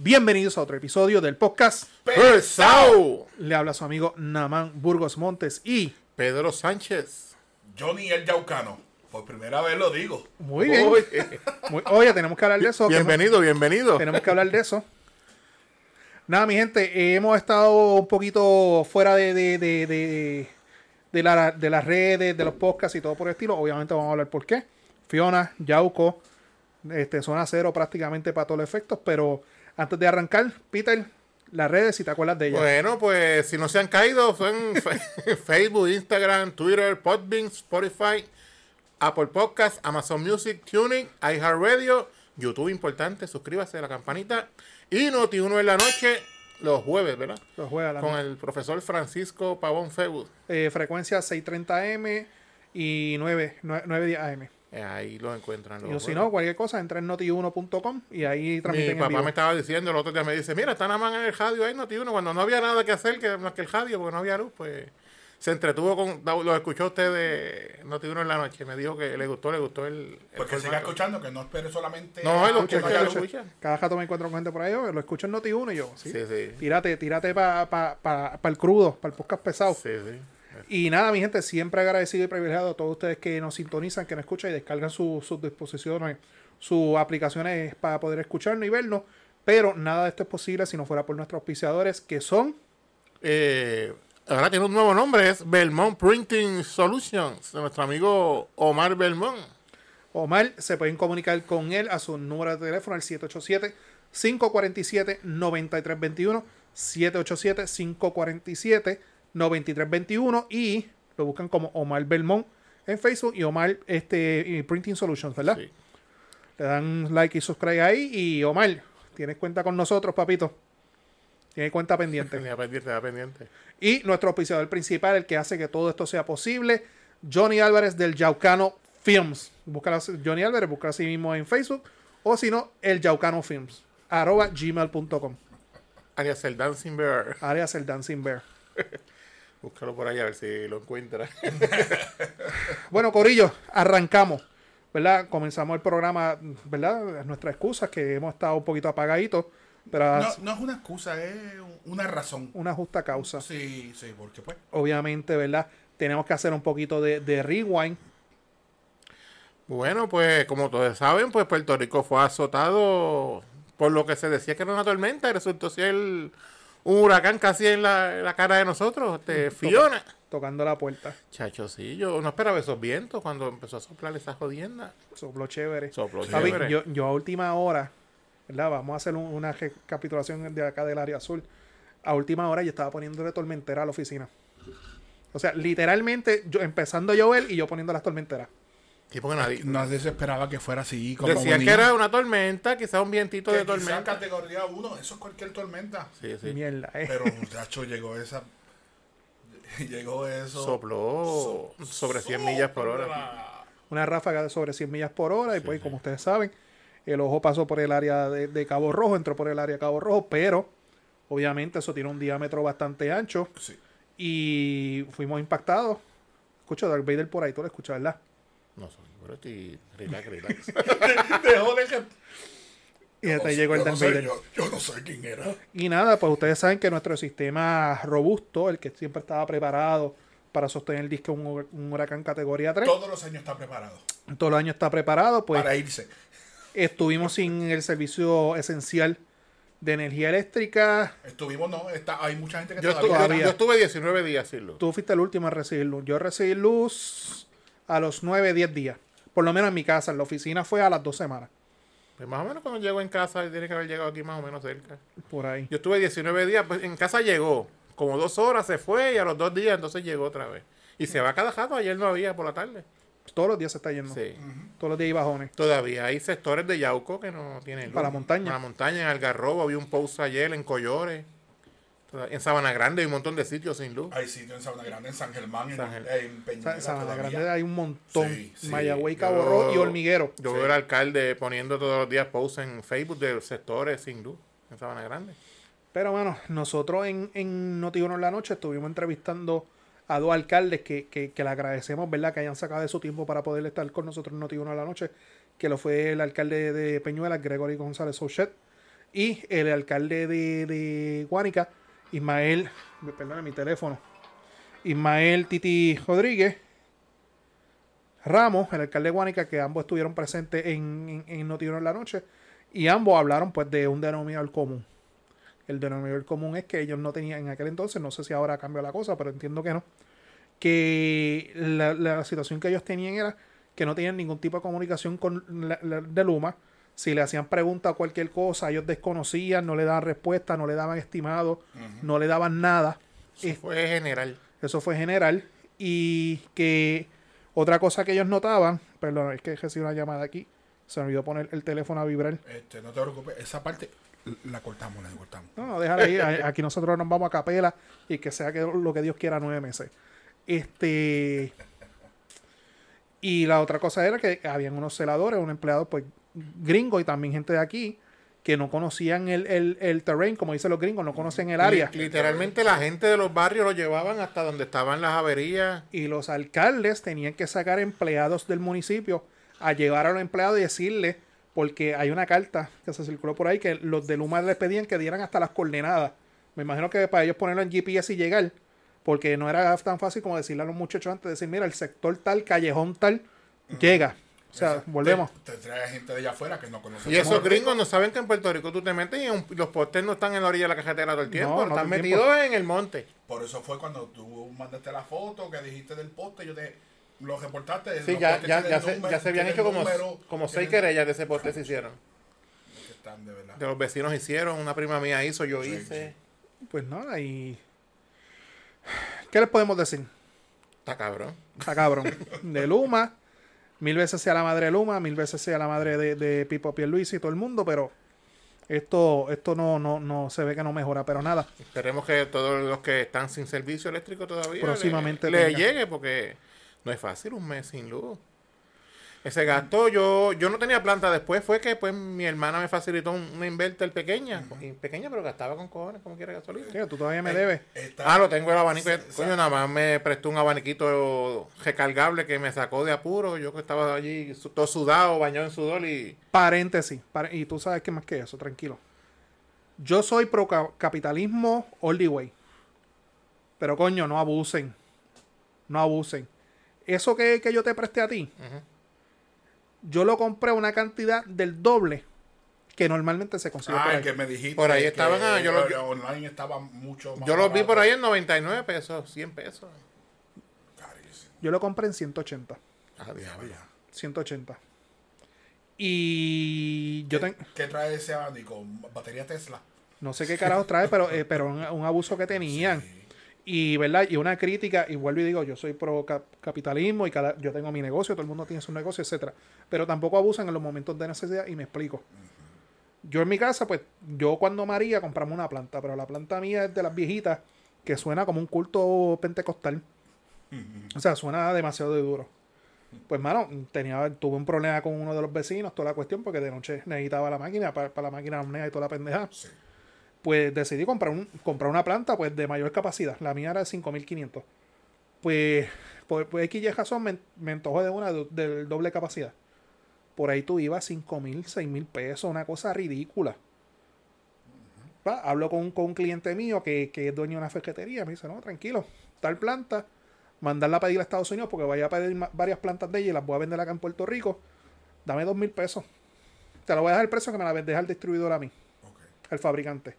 Bienvenidos a otro episodio del podcast. Pesao. Le habla su amigo Naman Burgos Montes y Pedro Sánchez. Johnny el Yaucano. Por primera vez lo digo. muy bien. Oye, Muy- oye, tenemos que hablar de eso. bienvenido, bienvenido. Tenemos que hablar de eso. Nada, mi gente, eh, hemos estado un poquito fuera de, de, de, de, de la- de las redes, de los podcasts y todo por el estilo. Obviamente vamos a hablar por qué. Fiona, Yauco, este, zona cero prácticamente para todos los efectos. Pero antes de arrancar, Peter, las redes, si te acuerdas de ellas. Bueno, pues si no se han caído, son Facebook, Instagram, Twitter, Podbean, Spotify, Apple Podcast, Amazon Music, Tuning, iHeartRadio, YouTube importante, suscríbase a la campanita. Y Noti1 en la noche, los jueves, ¿verdad? Los juega la Con el profesor Francisco Pavón Febus. eh, frecuencia 630M y 9, 910 AM. Eh, ahí los encuentran. los Y o si no, cualquier cosa, entra en noti1.com y ahí Mi transmiten en papá vivo. me estaba diciendo el otro día, me dice, mira, está nada más en el radio ahí, Noti1, cuando no había nada que hacer que, más que el radio, porque no había luz, pues se entretuvo con, lo escuchó usted de Noti1 en la noche, me dijo que le gustó, le gustó el... el Porque siga formato. escuchando, que no espere solamente. No, él lo que escucha, lo luz. escucha. Cada rato me encuentro con gente por ahí, "Oye, lo escucho en Noti1 y yo, sí. Sí, sí. Tírate, tírate para pa, pa, pa el crudo, para el podcast pesado. Sí, sí. Y nada, mi gente, siempre agradecido y privilegiado a todos ustedes que nos sintonizan, que nos escuchan y descargan su- sus disposiciones, sus aplicaciones para poder escucharnos y vernos. Pero nada de esto es posible si no fuera por nuestros auspiciadores, que son Eh, ahora tiene un nuevo nombre, es Belmont Printing Solutions, de nuestro amigo Omar Belmont. Omar. Se pueden comunicar con él a su número de teléfono, al 787-547-9321. 787-547-9321. Y lo buscan como Omar Belmont en Facebook y Omar este, Printing Solutions, ¿verdad? Sí. Le dan like y subscribe ahí. Y Omar, tienes cuenta con nosotros, papito. Tienes cuenta pendiente. Tenía pendiente, tenía pendiente. Y nuestro auspiciador principal, el que hace que todo esto sea posible, Johnny Álvarez del Yaucano Films. Busca Johnny Álvarez, busca así mismo en Facebook. O si no, el Yaucano Films. Arroba gmail.com. Alias el Dancing Bear. Alias el Dancing Bear. Búscalo por ahí a ver si lo encuentra. Bueno, Corillo, arrancamos. ¿Verdad? Comenzamos el programa, ¿verdad? Nuestras excusas, que hemos estado un poquito apagaditos. Pero No, no es una excusa, es una razón. una justa causa. Sí, sí, porque pues. Obviamente, ¿verdad? Tenemos que hacer un poquito de, de rewind. Bueno, pues como todos saben, pues Puerto Rico fue azotado por lo que se decía que era una tormenta y resultó ser un huracán casi en la, en la cara de nosotros, este, Fiona. Tocando la puerta. Chacho, sí, yo no esperaba esos vientos cuando empezó a soplar esa jodienda. Sopló chévere. Sopló Javi, chévere. yo, yo a última hora, ¿verdad? Vamos a hacer un- una recapitulación de acá del área azul. A última hora yo estaba poniéndole tormentera a la oficina. O sea, literalmente yo empezando a llover y yo poniendo las tormenteras. Sí, porque nadie... Nadie se esperaba que fuera así. Como Decían que era una tormenta, quizás un vientito de Que tormenta. categoría 1, eso es cualquier tormenta. Sí, sí. Mierda, eh. Pero, muchacho, llegó esa. Llegó eso. Sopló sobre 100 millas por hora. Una ráfaga de sobre 100 millas por hora. y pues, como ustedes saben, el ojo pasó por el área de, de Cabo Rojo, entró por el área de Cabo Rojo, pero obviamente eso tiene un diámetro bastante ancho. Sí. Y fuimos impactados. Escucho Darth Vader por ahí, tú lo escuchas, ¿verdad? No sé, pero estoy... Relax, relax. Dejó de que- Y hasta ahí Yo llegó el no Darth Vader. yo, yo no sé quién era. Y nada, pues ustedes saben que nuestro sistema robusto, el que siempre estaba preparado para sostener el disco un, un huracán categoría 3, Todos los años está preparado todos los años está preparado, pues para irse. estuvimos sin el servicio esencial de energía eléctrica. Estuvimos, no, está, hay mucha gente que Yo todavía. estuve, Todavía. yo estuve 19 días sin luz. Tú fuiste el último a recibir luz. Yo recibí luz a los 9, 10 días. Por lo menos en mi casa. En la oficina fue a las dos semanas. Pues más o menos cuando llego en casa, tiene que haber llegado aquí más o menos cerca. Por ahí. Yo estuve 19 días, pues en casa llegó. Como dos horas se fue y a los dos días entonces llegó otra vez. Y se va cada rato, ayer no había por la tarde. Todos los días se está yendo. Sí. Todos los días hay bajones. Todavía hay sectores de Yauco que no tienen luz. Para la montaña. Para la montaña, en Algarrobo, había un post ayer en Collores. En Sabana Grande hay un montón de sitios sin luz. Hay sitios en Sabana Grande, en San Germán, en, San en Sa- Peñuela Sabana todavía. Grande hay un montón. Sí, sí. Mayagüey, Yo- Cabo Rojo y Hormiguero. Yo Sí. veo al alcalde poniendo todos los días posts en Facebook de sectores sin luz en Sabana Grande. Pero bueno, nosotros en, en Notiuno en la noche estuvimos entrevistando a dos alcaldes que, que, que le agradecemos, ¿verdad? Que hayan sacado de su tiempo para poder estar con nosotros en Notiuno en la noche. Que lo fue el alcalde de Peñuelas, Gregory González Souchet, Y el alcalde de, de Guánica, Ismael, perdón, mi teléfono, Ismael Titi Rodríguez Ramos, el alcalde de Guánica, que ambos estuvieron presentes en, en, en la noche, y ambos hablaron pues de un denominador común. El denominador común es que ellos no tenían en aquel entonces, no sé si ahora cambió la cosa, pero entiendo que no, que la, la situación que ellos tenían era que no tenían ningún tipo de comunicación con la, la- de Luma. Si le hacían preguntas o cualquier cosa, ellos desconocían, no le daban respuesta, no le daban estimado, no le daban nada. Eso fue general. Eso fue general. Y que otra cosa que ellos notaban, perdón, es que recibí una llamada aquí, se me olvidó poner el teléfono a vibrar. Este, no te preocupes, esa parte la cortamos, la cortamos. No, no, déjala ahí. Aquí nosotros nos vamos a capela y que sea que lo que Dios quiera nueve meses. Este. Y la otra cosa era que habían unos celadores, un empleado pues gringo y también gente de aquí que no conocían el, el, el terrain, como dicen los gringos, no conocían el área. Li- Literalmente la gente de los barrios lo llevaban hasta donde estaban las averías. Y los alcaldes tenían que sacar empleados del municipio a llevar a los empleados y decirle, porque hay una carta que se circuló por ahí que los de Luma les pedían que dieran hasta las coordenadas. Me imagino que para ellos ponerlo en GPS y llegar, porque no era tan fácil como decirle a los muchachos antes, decir, mira, el sector tal, callejón tal, llega. O sea, volvemos. Te, te trae gente de allá afuera que no conoce. Y esos gringos no saben que en Puerto Rico tú te metes y un- los postes no están en la orilla de la cajetera todo el tiempo, No, no están metidos en el monte. Por eso fue cuando tú mandaste la foto que dijiste del poste, yo te lo reportaste. Sí, los ya, ya, ya, se, número- ya se habían hecho como, número, como seis querellas de ese poste se hicieron. están de verdad. De los vecinos hicieron, una prima mía hizo, yo Sí, hice. Pues nada, y... ¿Qué les podemos decir? Está cabrón. Está cabrón. De Luma, mil veces sea la madre de Luma, mil veces sea la madre de, de Pipo Pierluisi y todo el mundo, pero esto, esto no, no, no se ve que no mejora, pero nada. Esperemos que todos los que están sin servicio eléctrico todavía Próximamente le, le llegue porque no es fácil un mes sin luz. Ese gasto, yo yo no tenía planta después, fue que pues mi hermana me facilitó un- una inverter pequeña, y pequeña pero gastaba con cojones como quiera gasolina. Tío, tú todavía me debes. Está- Ah, lo tengo el abanico. Sa- Coño, nada más me prestó un abaniquito recargable que me sacó de apuro. Yo que estaba allí su- todo sudado, bañado en sudor y... Paréntesis. y tú sabes que más que eso, tranquilo. Yo soy pro ca- capitalismo all the way. Pero coño, no abusen. No abusen. Eso que, que yo te presté a ti, Ujú. Yo lo compré a una cantidad del doble que normalmente se consigue por Ah, ahí. el que me dijiste. Por ahí estaban, ah, yo lo- eh, online estaba mucho más. Yo los vi por ahí en 99 pesos, 100 pesos. Carísimo. Yo lo compré en 180. Ah, diablo. Vaya. 180. Y yo ten- ¿Qué trae ese abanico? ¿Batería Tesla? no sé qué carajo trae, pero, eh, pero un, un abuso que tenían. Sí. Y, ¿verdad? Y una crítica, y vuelvo y digo, yo soy pro cap- capitalismo y cada, yo tengo mi negocio, todo el mundo tiene su negocio, etcétera. Pero tampoco abusan en los momentos de necesidad y me explico. Yo en mi casa, pues, yo cuando María compramos una planta, pero la planta mía es de las viejitas que suena como un culto pentecostal. O sea, suena demasiado de duro. Pues, mano, tenía, tuve un problema con uno de los vecinos, toda la cuestión, porque de noche necesitaba la máquina, para, para la máquina y toda la pendeja. Sí. Pues decidí comprar, un, comprar una planta pues de mayor capacidad. La mía era de 5500. Pues, por, por X y razón me, me antojó de una de, de doble capacidad. Por ahí tú ibas 5000, 6000 pesos, una cosa ridícula. Va, Hablo con, con un cliente mío que, que es dueño de una ferretería. Me dice, no, tranquilo, tal planta, mandarla a pedir a Estados Unidos porque vaya a pedir varias plantas de ella y las voy a vender acá en Puerto Rico. Dame dos mil pesos. Te la voy a dejar el precio que me la deja el distribuidor a mí, Ok. el fabricante.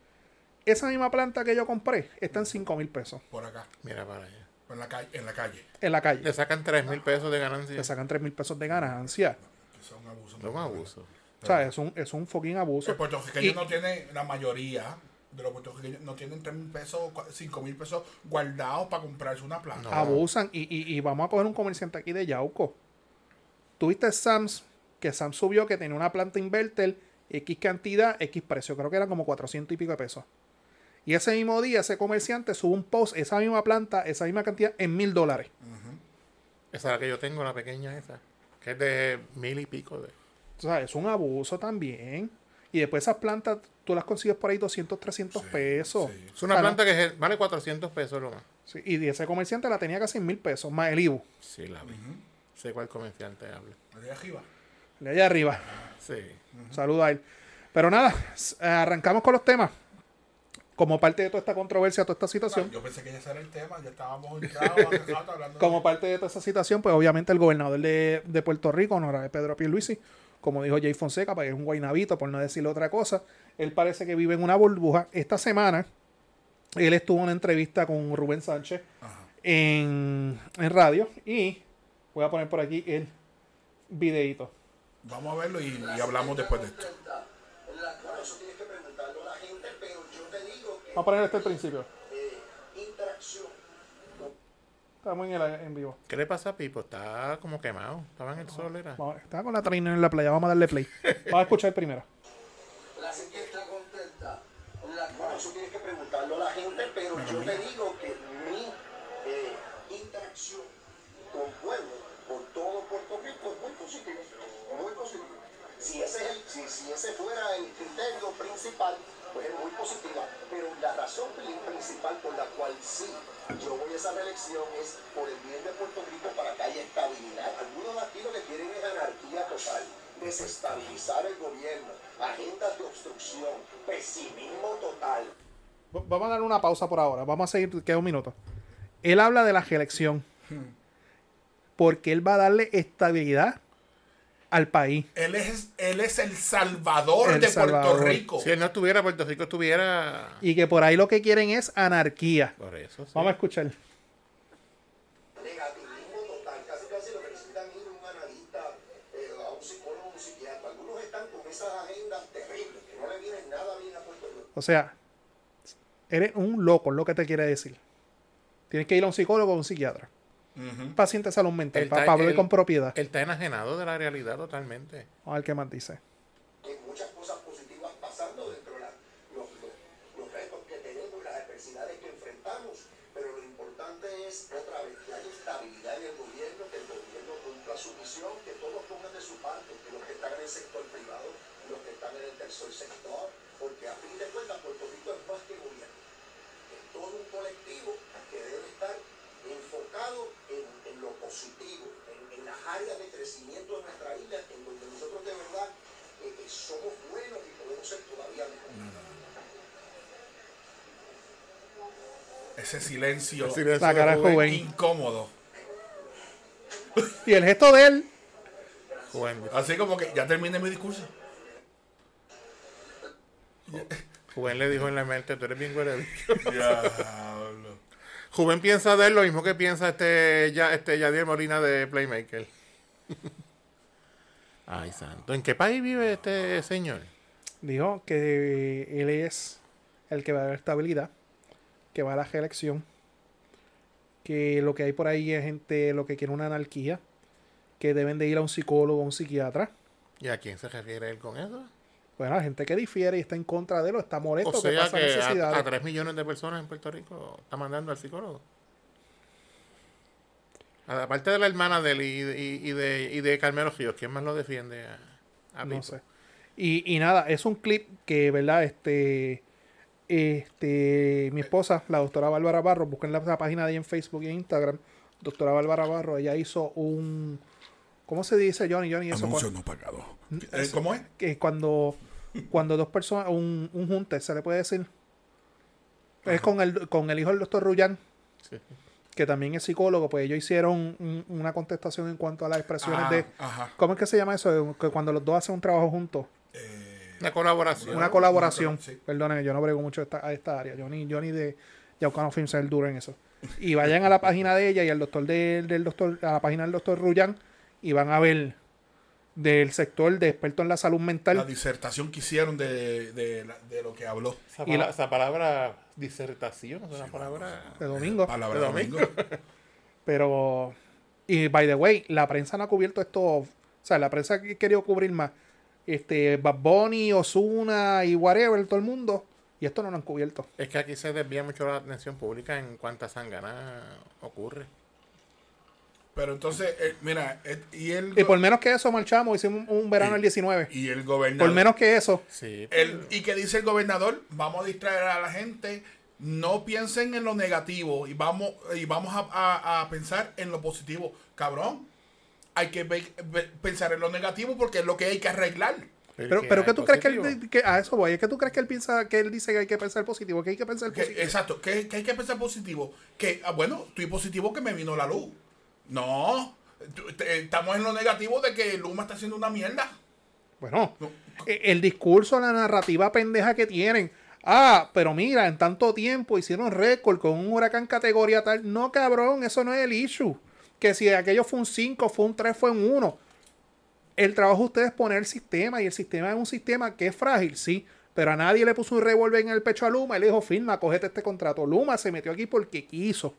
Esa misma planta que yo compré está en 5 mil pesos Por acá. Mira para allá. En la calle. En la calle. en la calle. Le sacan 3 mil pesos de ganancia. Le sacan 3 mil pesos de ganancia. Que son abusos. Es un abuso. O sea, es un, es un fucking abuso. Los puertorriqueños Y- no tienen, la mayoría de los puertorriqueños no tienen 3 mil pesos, 5 mil pesos guardados para comprarse una planta. No. abusan. Y, y- y vamos a coger un comerciante aquí de Yauco. Tuviste Sams, que Sams subió que tenía una planta inverter, X cantidad, X precio. Creo que eran como 400 y pico de pesos. Y ese mismo día, ese comerciante sube un post, esa misma planta, esa misma cantidad, en mil dólares. Esa es la que yo tengo, la pequeña esa. Que es de mil y pico. De... O sea, es un abuso también. Y después esas plantas, tú las consigues por ahí 200, 300 pesos. sí. Es una O sea, no- planta que vale 400 pesos lo más. Sí, y ese comerciante la tenía casi en mil pesos, más el IBU. Sí, la vi. Sé cuál comerciante habla. De arriba. El de allá arriba. Sí. Saluda a él. Pero nada, arrancamos con los temas. Como parte de toda esta controversia, toda esta situación. Yo pensé que ese era el tema, ya estábamos entrados hace rato hablando Como de- parte de toda esta situación, pues obviamente el gobernador de, de Puerto Rico, honorable Pedro Pierluisi, como dijo Jay Fonseca, para que es un guaynabito, por no decirle otra cosa, él parece que vive en una burbuja. Esta semana, él estuvo en una entrevista con Rubén Sánchez en, en radio y voy a poner por aquí el videito. Vamos a verlo y, y hablamos después de esto. La- bueno, eso tienes que Vamos a poner este al principio. interacción Estamos en, el, en vivo. ¿Qué le pasa a Pipo? Está como quemado. Estaba en el sol, era. Vamos, está con la trainer en la playa, vamos a darle play. Vamos a escuchar primero. La gente está contenta. La- bueno, eso tienes que preguntarlo a la gente, pero yo te digo que mi eh, interacción con pueblo, por todo Puerto Rico, es muy positiva. Muy positiva. Si ese, si, si ese fuera el criterio principal, pues es muy positiva. Pero la razón pri- principal por la cual sí yo voy a esa reelección es por el bien de Puerto Rico para que haya estabilidad. Algunos aquí lo que quieren es anarquía total, desestabilizar el gobierno, agendas de obstrucción, pesimismo total. Vamos a dar una pausa por ahora. Vamos a seguir, queda un minuto. Él habla de la reelección. Porque él va a darle estabilidad al país. Él es, él es el salvador El de Salvador. Puerto Rico. Si él no estuviera, Puerto Rico estuviera. Y que por ahí lo que quieren es anarquía. Por eso. sí. Vamos a escuchar. Negativismo total, casi casi lo que necesitan ir a un analista, a un psicólogo, un psiquiatra. Algunos están con esas agendas terribles, que no le vienen nada bien a Puerto Rico. O sea, eres un loco, es lo que te quiere decir. Tienes que ir a un psicólogo o un psiquiatra. Un paciente de salud mental, Él para, hablar con propiedad. Él está enajenado de la realidad totalmente. Vamos a ver qué más dice. Hay muchas cosas positivas pasando dentro de la- los, los, los retos que tenemos y las adversidades que enfrentamos, pero lo importante es, otra vez, que haya estabilidad en el gobierno, que el gobierno cumpla su misión, que todos pongan de su parte, que los que están en el sector privado, los que están en el tercer sector, porque a fin de cuentas Puerto Rico es más que gobierno. Es todo un colectivo que debe estar enfocado en, lo positivo, en, en las áreas de crecimiento de nuestra isla, en donde nosotros de verdad eh, eh, somos buenos y podemos ser todavía mejores. Ese silencio, El silencio La cara de Rubén. Rubén. incómodo. Y el gesto de él, Rubén, Así como que ya terminé mi discurso. Rubén le dijo en la mente, tú eres bien güey. Rubén piensa de él lo mismo que piensa este, ya, este Yadier Molina de Playmaker. Ay, santo. ¿En qué país vive este señor? dijo que él es el que va a dar estabilidad, que va a la reelección, que lo que hay por ahí es gente lo que quiere una anarquía, que deben de ir a un psicólogo o un psiquiatra. ¿Y a quién se refiere él con eso? Bueno, la gente que difiere y está en contra de él o está molesto, O que sea pasa que a, a 3 millones de personas en Puerto Rico está mandando al psicólogo. Aparte de la hermana de él y, y- y de, y de Carmelo Ríos, ¿quién más lo defiende a, a No sé. Y, y nada, es un clip que, ¿verdad? Este, este, mi esposa, la doctora Bárbara Barro, busquen la, la página de ella en Facebook y en Instagram, doctora Bárbara Barro, ella hizo un, ¿cómo se dice, Johnny? Johnny, eso Anuncio no pagado. Eh, ¿Cómo es? que cuando, cuando dos personas, un, un junte, se le puede decir. Es con el, con el hijo del doctor Rullán, Sí. que también es psicólogo, pues ellos hicieron un- una contestación en cuanto a las expresiones Ah, de... Ajá. ¿Cómo es que se llama eso? Que cuando los dos hacen un trabajo juntos. Una colaboración. Una colaboración. sí. Perdónenme, yo no brego mucho esta, a esta área. Johnny, Johnny de Yaucano Films es el duro en eso. Y vayan a la página de ella y al doctor del, del doctor, a la página del doctor Rullán y van a ver del sector de experto en la salud La mental. disertación que hicieron de, de, la- de lo que habló. Esa, Y la- esa palabra disertación es una palabra... De domingo. Palabra De domingo. domingo. Pero, y by the way, la prensa no ha cubierto esto. O sea, la prensa ha querido cubrir más. Este, Bad Bunny, Osuna y whatever, todo el mundo. Y esto no lo han cubierto. Es que aquí se desvía mucho la atención pública en cuánta sangana ocurre. Pero entonces, eh, mira, eh, y el, Y por menos que eso, marchamos, hicimos un, un verano el 19. y el gobernador. Por menos que eso. Sí, El- y que dice el gobernador, vamos a distraer a la gente, no piensen en lo negativo y vamos, y vamos a, a- a pensar en lo positivo. Cabrón, hay que ve- ve- pensar en lo negativo porque es lo que hay que arreglar. Pero, pero ¿qué tú crees que, él, que a eso voy? ¿Es que tú crees que él piensa que él dice que hay que pensar positivo? Que hay que pensar Que- positivo. exacto, que, que hay que pensar positivo. Que, ah, bueno, estoy positivo que me vino la luz. No, estamos en lo negativo de que Luma está haciendo una mierda. Bueno, No. e- el discurso, la narrativa pendeja que tienen. Ah, pero mira, en tanto tiempo hicieron récord con un huracán categoría tal. No, cabrón, eso no es el issue. Que si aquello fue un 5, fue un 3, fue un 1. El trabajo de ustedes es poner el sistema y el sistema es un sistema que es frágil, sí. Pero a nadie le puso un revólver en el pecho a Luma y le dijo, firma, cogete este contrato. Luma se metió aquí porque quiso.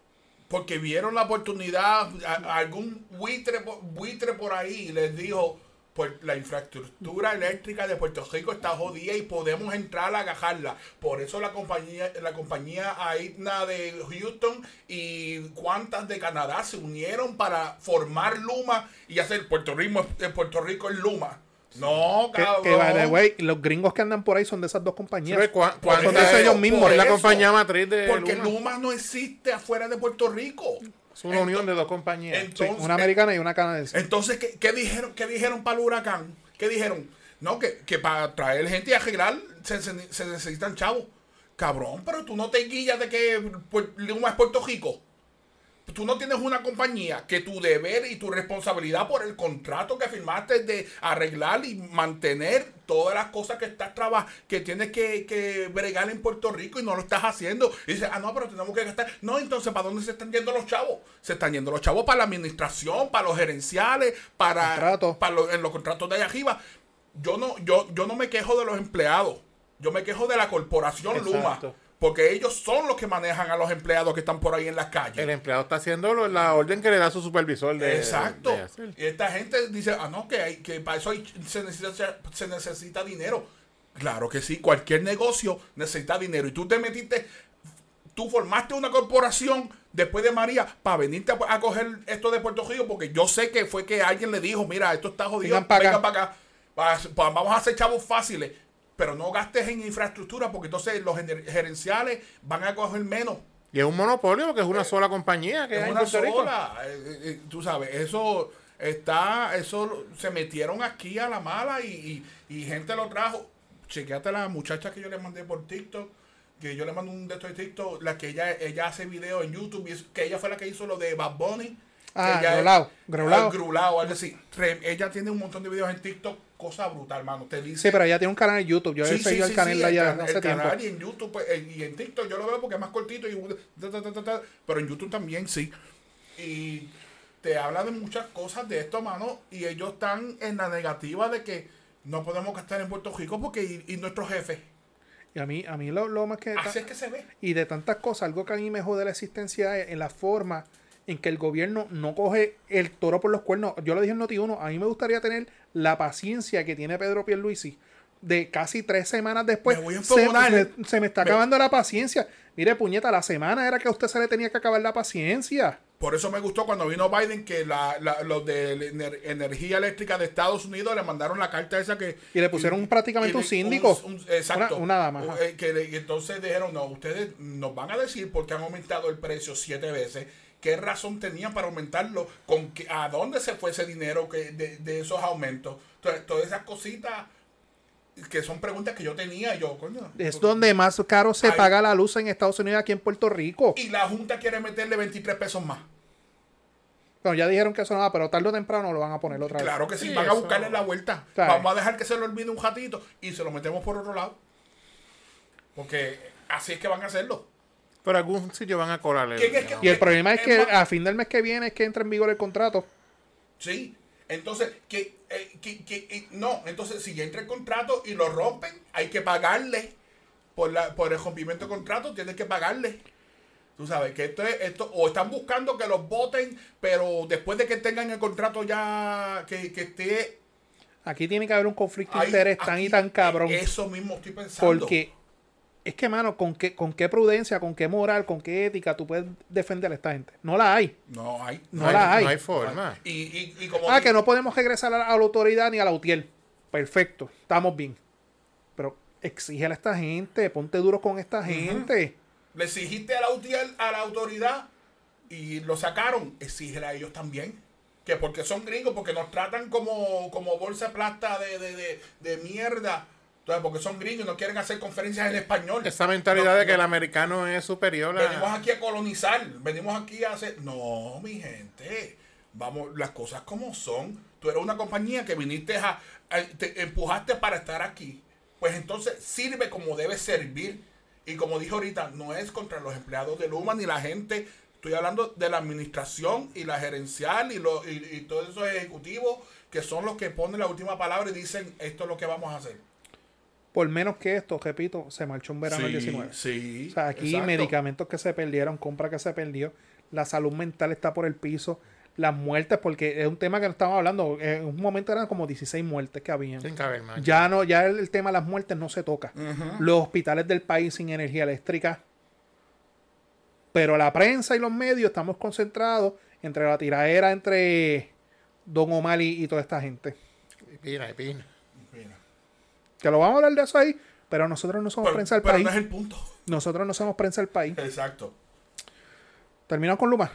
Porque vieron la oportunidad, algún buitre, buitre por ahí les dijo, pues la infraestructura eléctrica de Puerto Rico está jodida y podemos entrar a agajarla. Por eso la compañía, la compañía AITNA de Houston y cuantas de Canadá se unieron para formar Luma y hacer Puerto Rico, eh, Puerto Rico en Luma. No, Que, cabrón. que, by the way, los gringos que andan por ahí son de esas dos Sí, compañías. pero ¿cuá- Por cuánto- Son de ellos mismos, Es la compañía matriz de Porque Luma. Luma no existe afuera de Puerto Rico. Es una unión de dos compañías. Sí, una americana y una canadiense. Entonces, ¿qué, qué dijeron, qué dijeron para el huracán? ¿Qué dijeron? No, que, que para traer gente y arreglar se, se- se necesitan chavos. Cabrón, pero tú no te guillas de que Luma es Puerto Rico. Tú no tienes una compañía que tu deber y tu responsabilidad por el contrato que firmaste de arreglar y mantener todas las cosas que estás trabajando, que tienes que, que bregar en Puerto Rico y no lo estás haciendo. Y dices, ah, no, pero tenemos que gastar. No, entonces, ¿para dónde se están yendo los chavos? Se están yendo los chavos para la administración, para los gerenciales, para, Contratos. para los, en los contratos de allá arriba. Yo no, yo, yo no me quejo de los empleados. Yo me quejo de la corporación Luma. Porque ellos son los que manejan a los empleados que están por ahí en las calles. El empleado está haciendo lo- la orden que le da su supervisor de Exacto. de y esta gente dice, ah, no, que, hay, que para eso hay- se, necesita, se necesita dinero. Claro que sí, cualquier negocio necesita dinero. Y tú te metiste, tú formaste una corporación después de María para venirte a, a coger esto de Puerto Rico, porque yo sé que fue que alguien le dijo, mira, esto está jodido, Vengan pa' acá. vengan para acá. Vamos a hacer chavos fáciles, pero no gastes en infraestructura, porque entonces los gerenciales van a coger menos. Y es un monopolio porque es una sola compañía que Es hay una sola. eh, eh, eh, tú sabes, eso está, eso se metieron aquí a la mala y, y- y gente lo trajo. Chequeate la muchacha que yo le mandé por TikTok, que yo le mando un de estos de TikTok, la que ella, ella hace videos en YouTube, y es- que ella fue la que hizo lo de Bad Bunny. Ah, Grulao, Grulao. Grulao, algo así. Ella tiene un montón de videos en TikTok, cosa brutal, hermano. Te dice Sí, pero ella tiene un canal en YouTube. Yo he seguido el canal de el ella can- hace el tiempo. canal y en YouTube pues, y en TikTok yo lo veo porque es más cortito y ta, ta, ta, ta, ta, pero en YouTube también sí y te habla de muchas cosas de esto mano y ellos están en la negativa de que no podemos gastar en Puerto Rico porque y, y nuestros jefes Y a mí, a mí lo, lo más que... así es que se ve Y de tantas cosas, algo que a mí me jode la existencia es en la forma en que el gobierno no coge el toro por los cuernos. Yo lo dije en Noti1, a mí me gustaría tener la paciencia que tiene Pedro Pierluisi de casi tres semanas después. Me voy a se, me está Me- acabando la paciencia. Mire, puñeta, la semana era que a usted se le tenía que acabar la paciencia. por eso me gustó cuando vino Biden que la, la- los de ener- energía eléctrica de Estados Unidos le mandaron la carta esa que Y le pusieron prácticamente un síndico. un- exacto Una- una dama. Eh, que le- entonces dijeron no ustedes nos van a decir por qué han aumentado el precio siete veces qué razón tenían para aumentarlo con qué- a dónde se fue ese dinero que de, de esos aumentos entonces todas esas cositas que son preguntas que yo tenía yo coño Es donde más caro se paga la luz en Estados Unidos aquí en Puerto Rico. y la junta quiere meterle 23 pesos más Bueno, ya dijeron que eso no va, pero tarde o temprano lo van a poner otra vez. Claro que sí, Sí, van a buscarle la vuelta. Claro. Vamos a dejar que se lo olvide un ratito y se lo metemos por otro lado. Porque así es que van a hacerlo. Pero algún sitio van a colarle. ¿Quién es que- Y el problema es que a fin del mes que viene es que entra en vigor el contrato. Sí. Entonces, que, eh, que- que- eh, no, entonces si ya entra el contrato y lo rompen, hay que pagarle por, la, por el rompimiento de contrato, tienes que pagarle. Tú sabes que esto es, esto, o están buscando que los voten, pero después de que tengan el contrato ya, que, que esté Aquí tiene que haber un conflicto de interés tan y tan cabrón. Eso mismo estoy pensando. Porque es que, mano, ¿con qué, con qué prudencia, con qué moral, con qué ética tú puedes defender a esta gente? No la hay. No hay. No la hay. No hay forma. Y, y, y como Ah, que no podemos regresar a la, a la autoridad ni a la UTIEL. Perfecto, estamos bien. Pero exígele a esta gente, ponte duro con esta gente. le exigiste a la, UTIEL a la autoridad y lo sacaron, exígele a ellos también. que porque son gringos, porque nos tratan como, como bolsa de plata de, de, de, de mierda. Entonces, porque son gringos y no quieren hacer conferencias en español. Esa mentalidad No, de que no. el americano es superior Venimos a... aquí a colonizar, venimos aquí a hacer. No, mi gente, vamos, las cosas como son. Tú eres una compañía que viniste a, a- te empujaste para estar aquí. Pues entonces sirve como debe servir. Y como dije ahorita, no es contra los empleados de Luma ni la gente. Estoy hablando de la administración y la gerencial y, lo, y, y todos esos ejecutivos que son los que ponen la última palabra y dicen esto es lo que vamos a hacer. Por menos que esto, repito, se marchó un verano el 19. Sí. O sea, aquí exacto. medicamentos que se perdieron, compra que se perdió, la salud mental está por el piso, las muertes, porque es un tema que no estábamos hablando, en un momento eran como 16 muertes que habían. Sin caber. Ya no, ya el, el tema de las muertes no se toca. Los hospitales del país sin energía eléctrica. Pero la prensa y los medios estamos concentrados entre la tiradera entre Don Omar y, y toda esta gente. Y pina, y pina. Que lo vamos a hablar de eso ahí, pero nosotros no somos Pero, prensa del pero país. no es el punto. Nosotros no somos prensa del país. Exacto. Terminamos con Luma.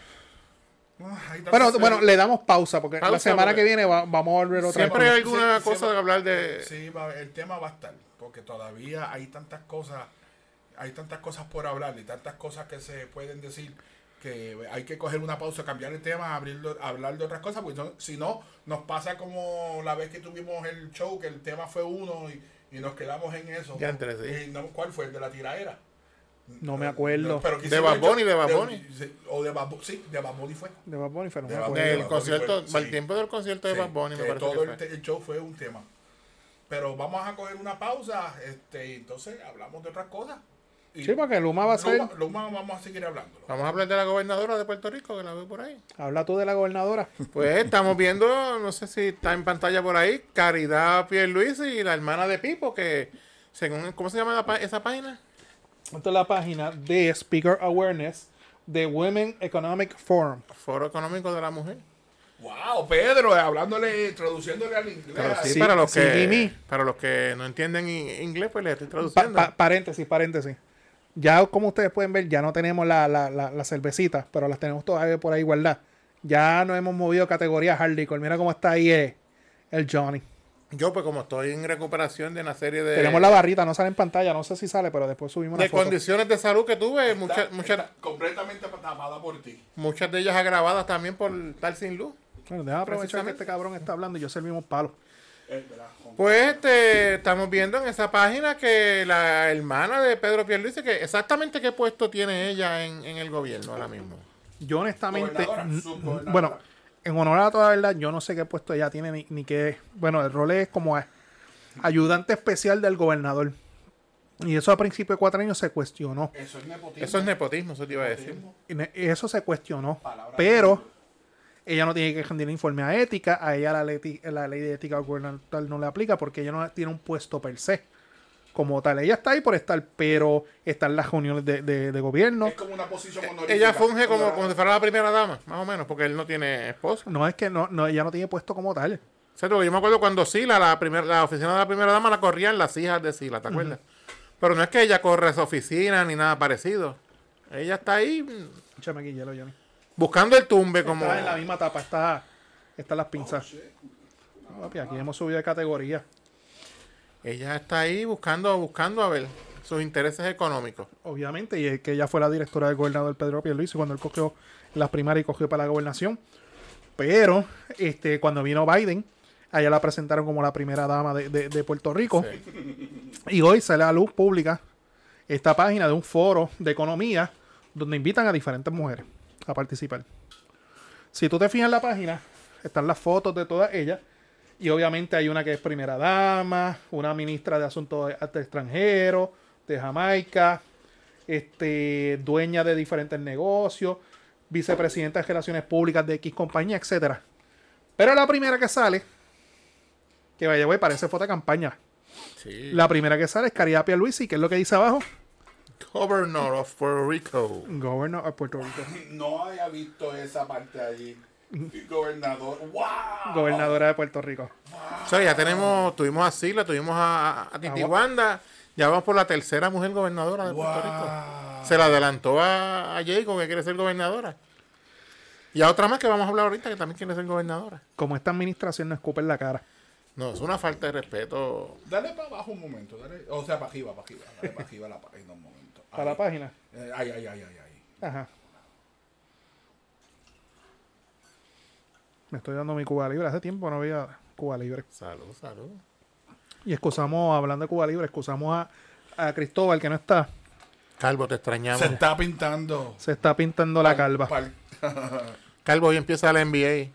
Ah. Bueno, bueno, le damos pausa porque la semana porque- que viene va- vamos a volver otra Siempre vez. hay alguna Sí, cosa sí, de hablar de... Sí, va a haber- el tema va a estar, porque todavía hay tantas cosas, hay tantas cosas por hablar y tantas cosas que se pueden decir que hay que coger una pausa, cambiar el tema, abrirlo, hablar de otras cosas, porque no- si no, nos pasa como la vez que tuvimos el show, que el tema fue uno y, y nos quedamos en eso. Ya entre sí. Y no, ¿Cuál fue? ¿El de la tiraera? No me acuerdo. pero De Bad el Bunny, de Bad Bunny. sí, O de Bad sí, de Bad Bunny fue. De Bad Bunny, pero no De me Bad acuerdo. Bunny. Del Bad concierto, fue- al sí. tiempo del concierto de Sí, Bad Bunny, me parece todo que el, fue. el show fue un tema. Pero vamos a coger una pausa, este, y entonces hablamos de otras cosas. Y Sí, porque Luma va a ser. Luma, Luma vamos a seguir hablándolo. Vamos a hablar de la gobernadora de Puerto Rico, que la veo por ahí. Habla tú de la gobernadora. Pues estamos viendo, no sé si está en pantalla por ahí, Caridad Pierluisi y la hermana de Pipo, que según, ¿cómo se llama la esa página? Esta es la página de Speaker Awareness de Women Economic Forum. Foro Económico de la Mujer. Wow, Pedro, hablándole, traduciéndole al inglés. Pero sí, Sí, para, los sí, que, para los que no entienden inglés, pues les estoy Pa- traduciendo. pa- paréntesis, paréntesis. Ya como ustedes pueden ver, ya no tenemos la, la, la, la cervecita, pero las tenemos todavía por ahí guardadas. Ya nos hemos movido categoría hardcore. Mira cómo está ahí eh, el Johnny. Yo, pues como estoy en recuperación de una serie de, Tenemos la barrita, no sale en pantalla, no sé si sale, pero después subimos una de foto. condiciones de salud que tuve, Está- muchas, muchas, está completamente tapada por ti. muchas de ellas agravadas también por estar sin luz. Bueno, déjame aprovechar que este cabrón está hablando y yo palos. Eh, ¿verdad? Con- Pues este, estamos viendo en esa página que la hermana de Pedro Pierluisi, que exactamente qué puesto tiene ella en, en el gobierno ahora mismo. Yo honestamente, bueno, en honor a toda verdad, yo no sé qué puesto ella tiene ni, ni qué, bueno, el rol es como ayudante especial del gobernador. Y eso a principios de cuatro años se cuestionó. Eso es nepotismo. Eso es nepotismo, eso te iba a decir. Eso se cuestionó. Palabra Pero ella no tiene que rendir informe a ética. A ella la, ley de ética gubernamental no le aplica porque ella no tiene un puesto per se. Como tal, ella está ahí por estar, pero está en las reuniones de, de- de gobierno. Es como una posición honorífica. Ella funge como, como si fuera la primera dama, más o menos, porque él no tiene esposa. No es que no, no, ella no tiene puesto como tal. O sea, yo me acuerdo cuando Sila, la, primer, la oficina de la primera dama, la corrían las hijas de Sila, ¿te acuerdas? Pero no es que ella corre esa oficina ni nada parecido. Ella está ahí Échame aquí hielo, Johnny. Buscando el tumbe como... Está en la misma tapa, está, están las pinzas. Papi, aquí hemos subido de categoría. Ella está ahí buscando, buscando a ver sus intereses económicos. Obviamente, y es que ella fue la directora del gobernador Pedro Pierluisi cuando él cogió las primarias y cogió para la gobernación. Pero, este, cuando vino Biden, a ella la presentaron como la primera dama de, de- de Puerto Rico. Sí. Y hoy sale a luz pública esta página de un foro de economía donde invitan a diferentes mujeres a participar. Si tú te fijas en la página, están las fotos de todas ellas. Y obviamente hay una que es primera dama, una ministra de Asuntos Extranjeros, de Jamaica, este, dueña de diferentes negocios, vicepresidenta de Relaciones Públicas de X compañía, etcétera. Pero la primera que sale, que vaya, güey, parece foto de campaña. Sí. La primera que sale es Caridad Pierluisi, que es lo que dice abajo. Governor of Puerto Rico. Governor of Puerto Rico. No había visto esa parte allí. Gobernador. ¡Wow! Gobernadora de Puerto Rico. O sea, ya tenemos, tuvimos a Sila, tuvimos a, a Titi Wanda, ya vamos por la tercera mujer gobernadora de Puerto Rico. Se la adelantó a, a Jacob, que quiere ser gobernadora. Y a otra más que vamos a hablar ahorita que también quiere ser gobernadora. Como esta administración no escupe en la cara. No, es una falta de respeto. Dale para abajo un momento. Dale, o sea, para arriba, para arriba. Dale para arriba la página un momento. Para la Ahí. página. Eh, Ay, ay, ay, ay, ay. Ajá. Me estoy dando mi Cuba Libre. Hace tiempo no había Cuba Libre. Salud, salud. Y excusamos, hablando de Cuba Libre, excusamos a, a Cristóbal que no está. Calvo, te extrañamos. Se está pintando. Se está pintando la calva. Calvo, hoy empieza la NBA.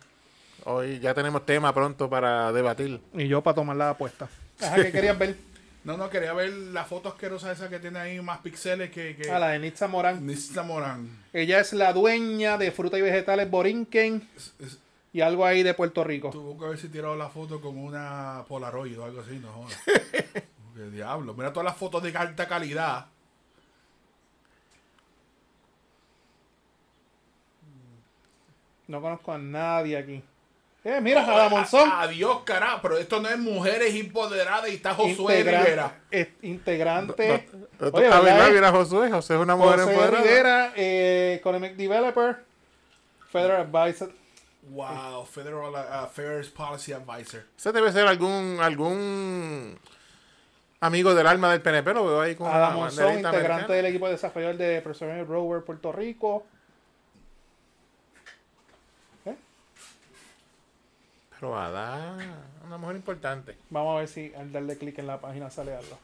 Hoy ya tenemos tema pronto para debatir. Y yo para tomar la apuesta. Ajá, ¿qué querías ver? No, no, quería ver la foto asquerosa esa que tiene ahí más píxeles que... que... A la de Nitza Morán. Nitza Morán. Ella es la dueña de fruta y vegetales Borinquen Es- y algo ahí de Puerto Rico. Tuvo que haber si tirado la foto con una Polaroid o algo así, no jodas. Qué diablo. Mira todas las fotos de alta calidad. No conozco a nadie aquí. Eh, mira, Jada Monzón. A- Adiós, carajo. Pero esto no es mujeres empoderadas y está Josué Integra- Rivera. es- integrante. No, Oye, a ¿verdad, ver, eh? mira, Josué. José es una mujer José empoderada. Rivera, eh, Economic Developer, Federal Advisor. Wow, Federal Affairs Policy Advisor. Ese debe ser algún algún amigo del alma del PNP. Lo veo ahí con Ada una Monzón, integrante americana. del equipo de desarrollo de Preservation Rover Puerto Rico. Pero Ada, una mujer importante. Vamos a ver si al darle clic en la página sale algo.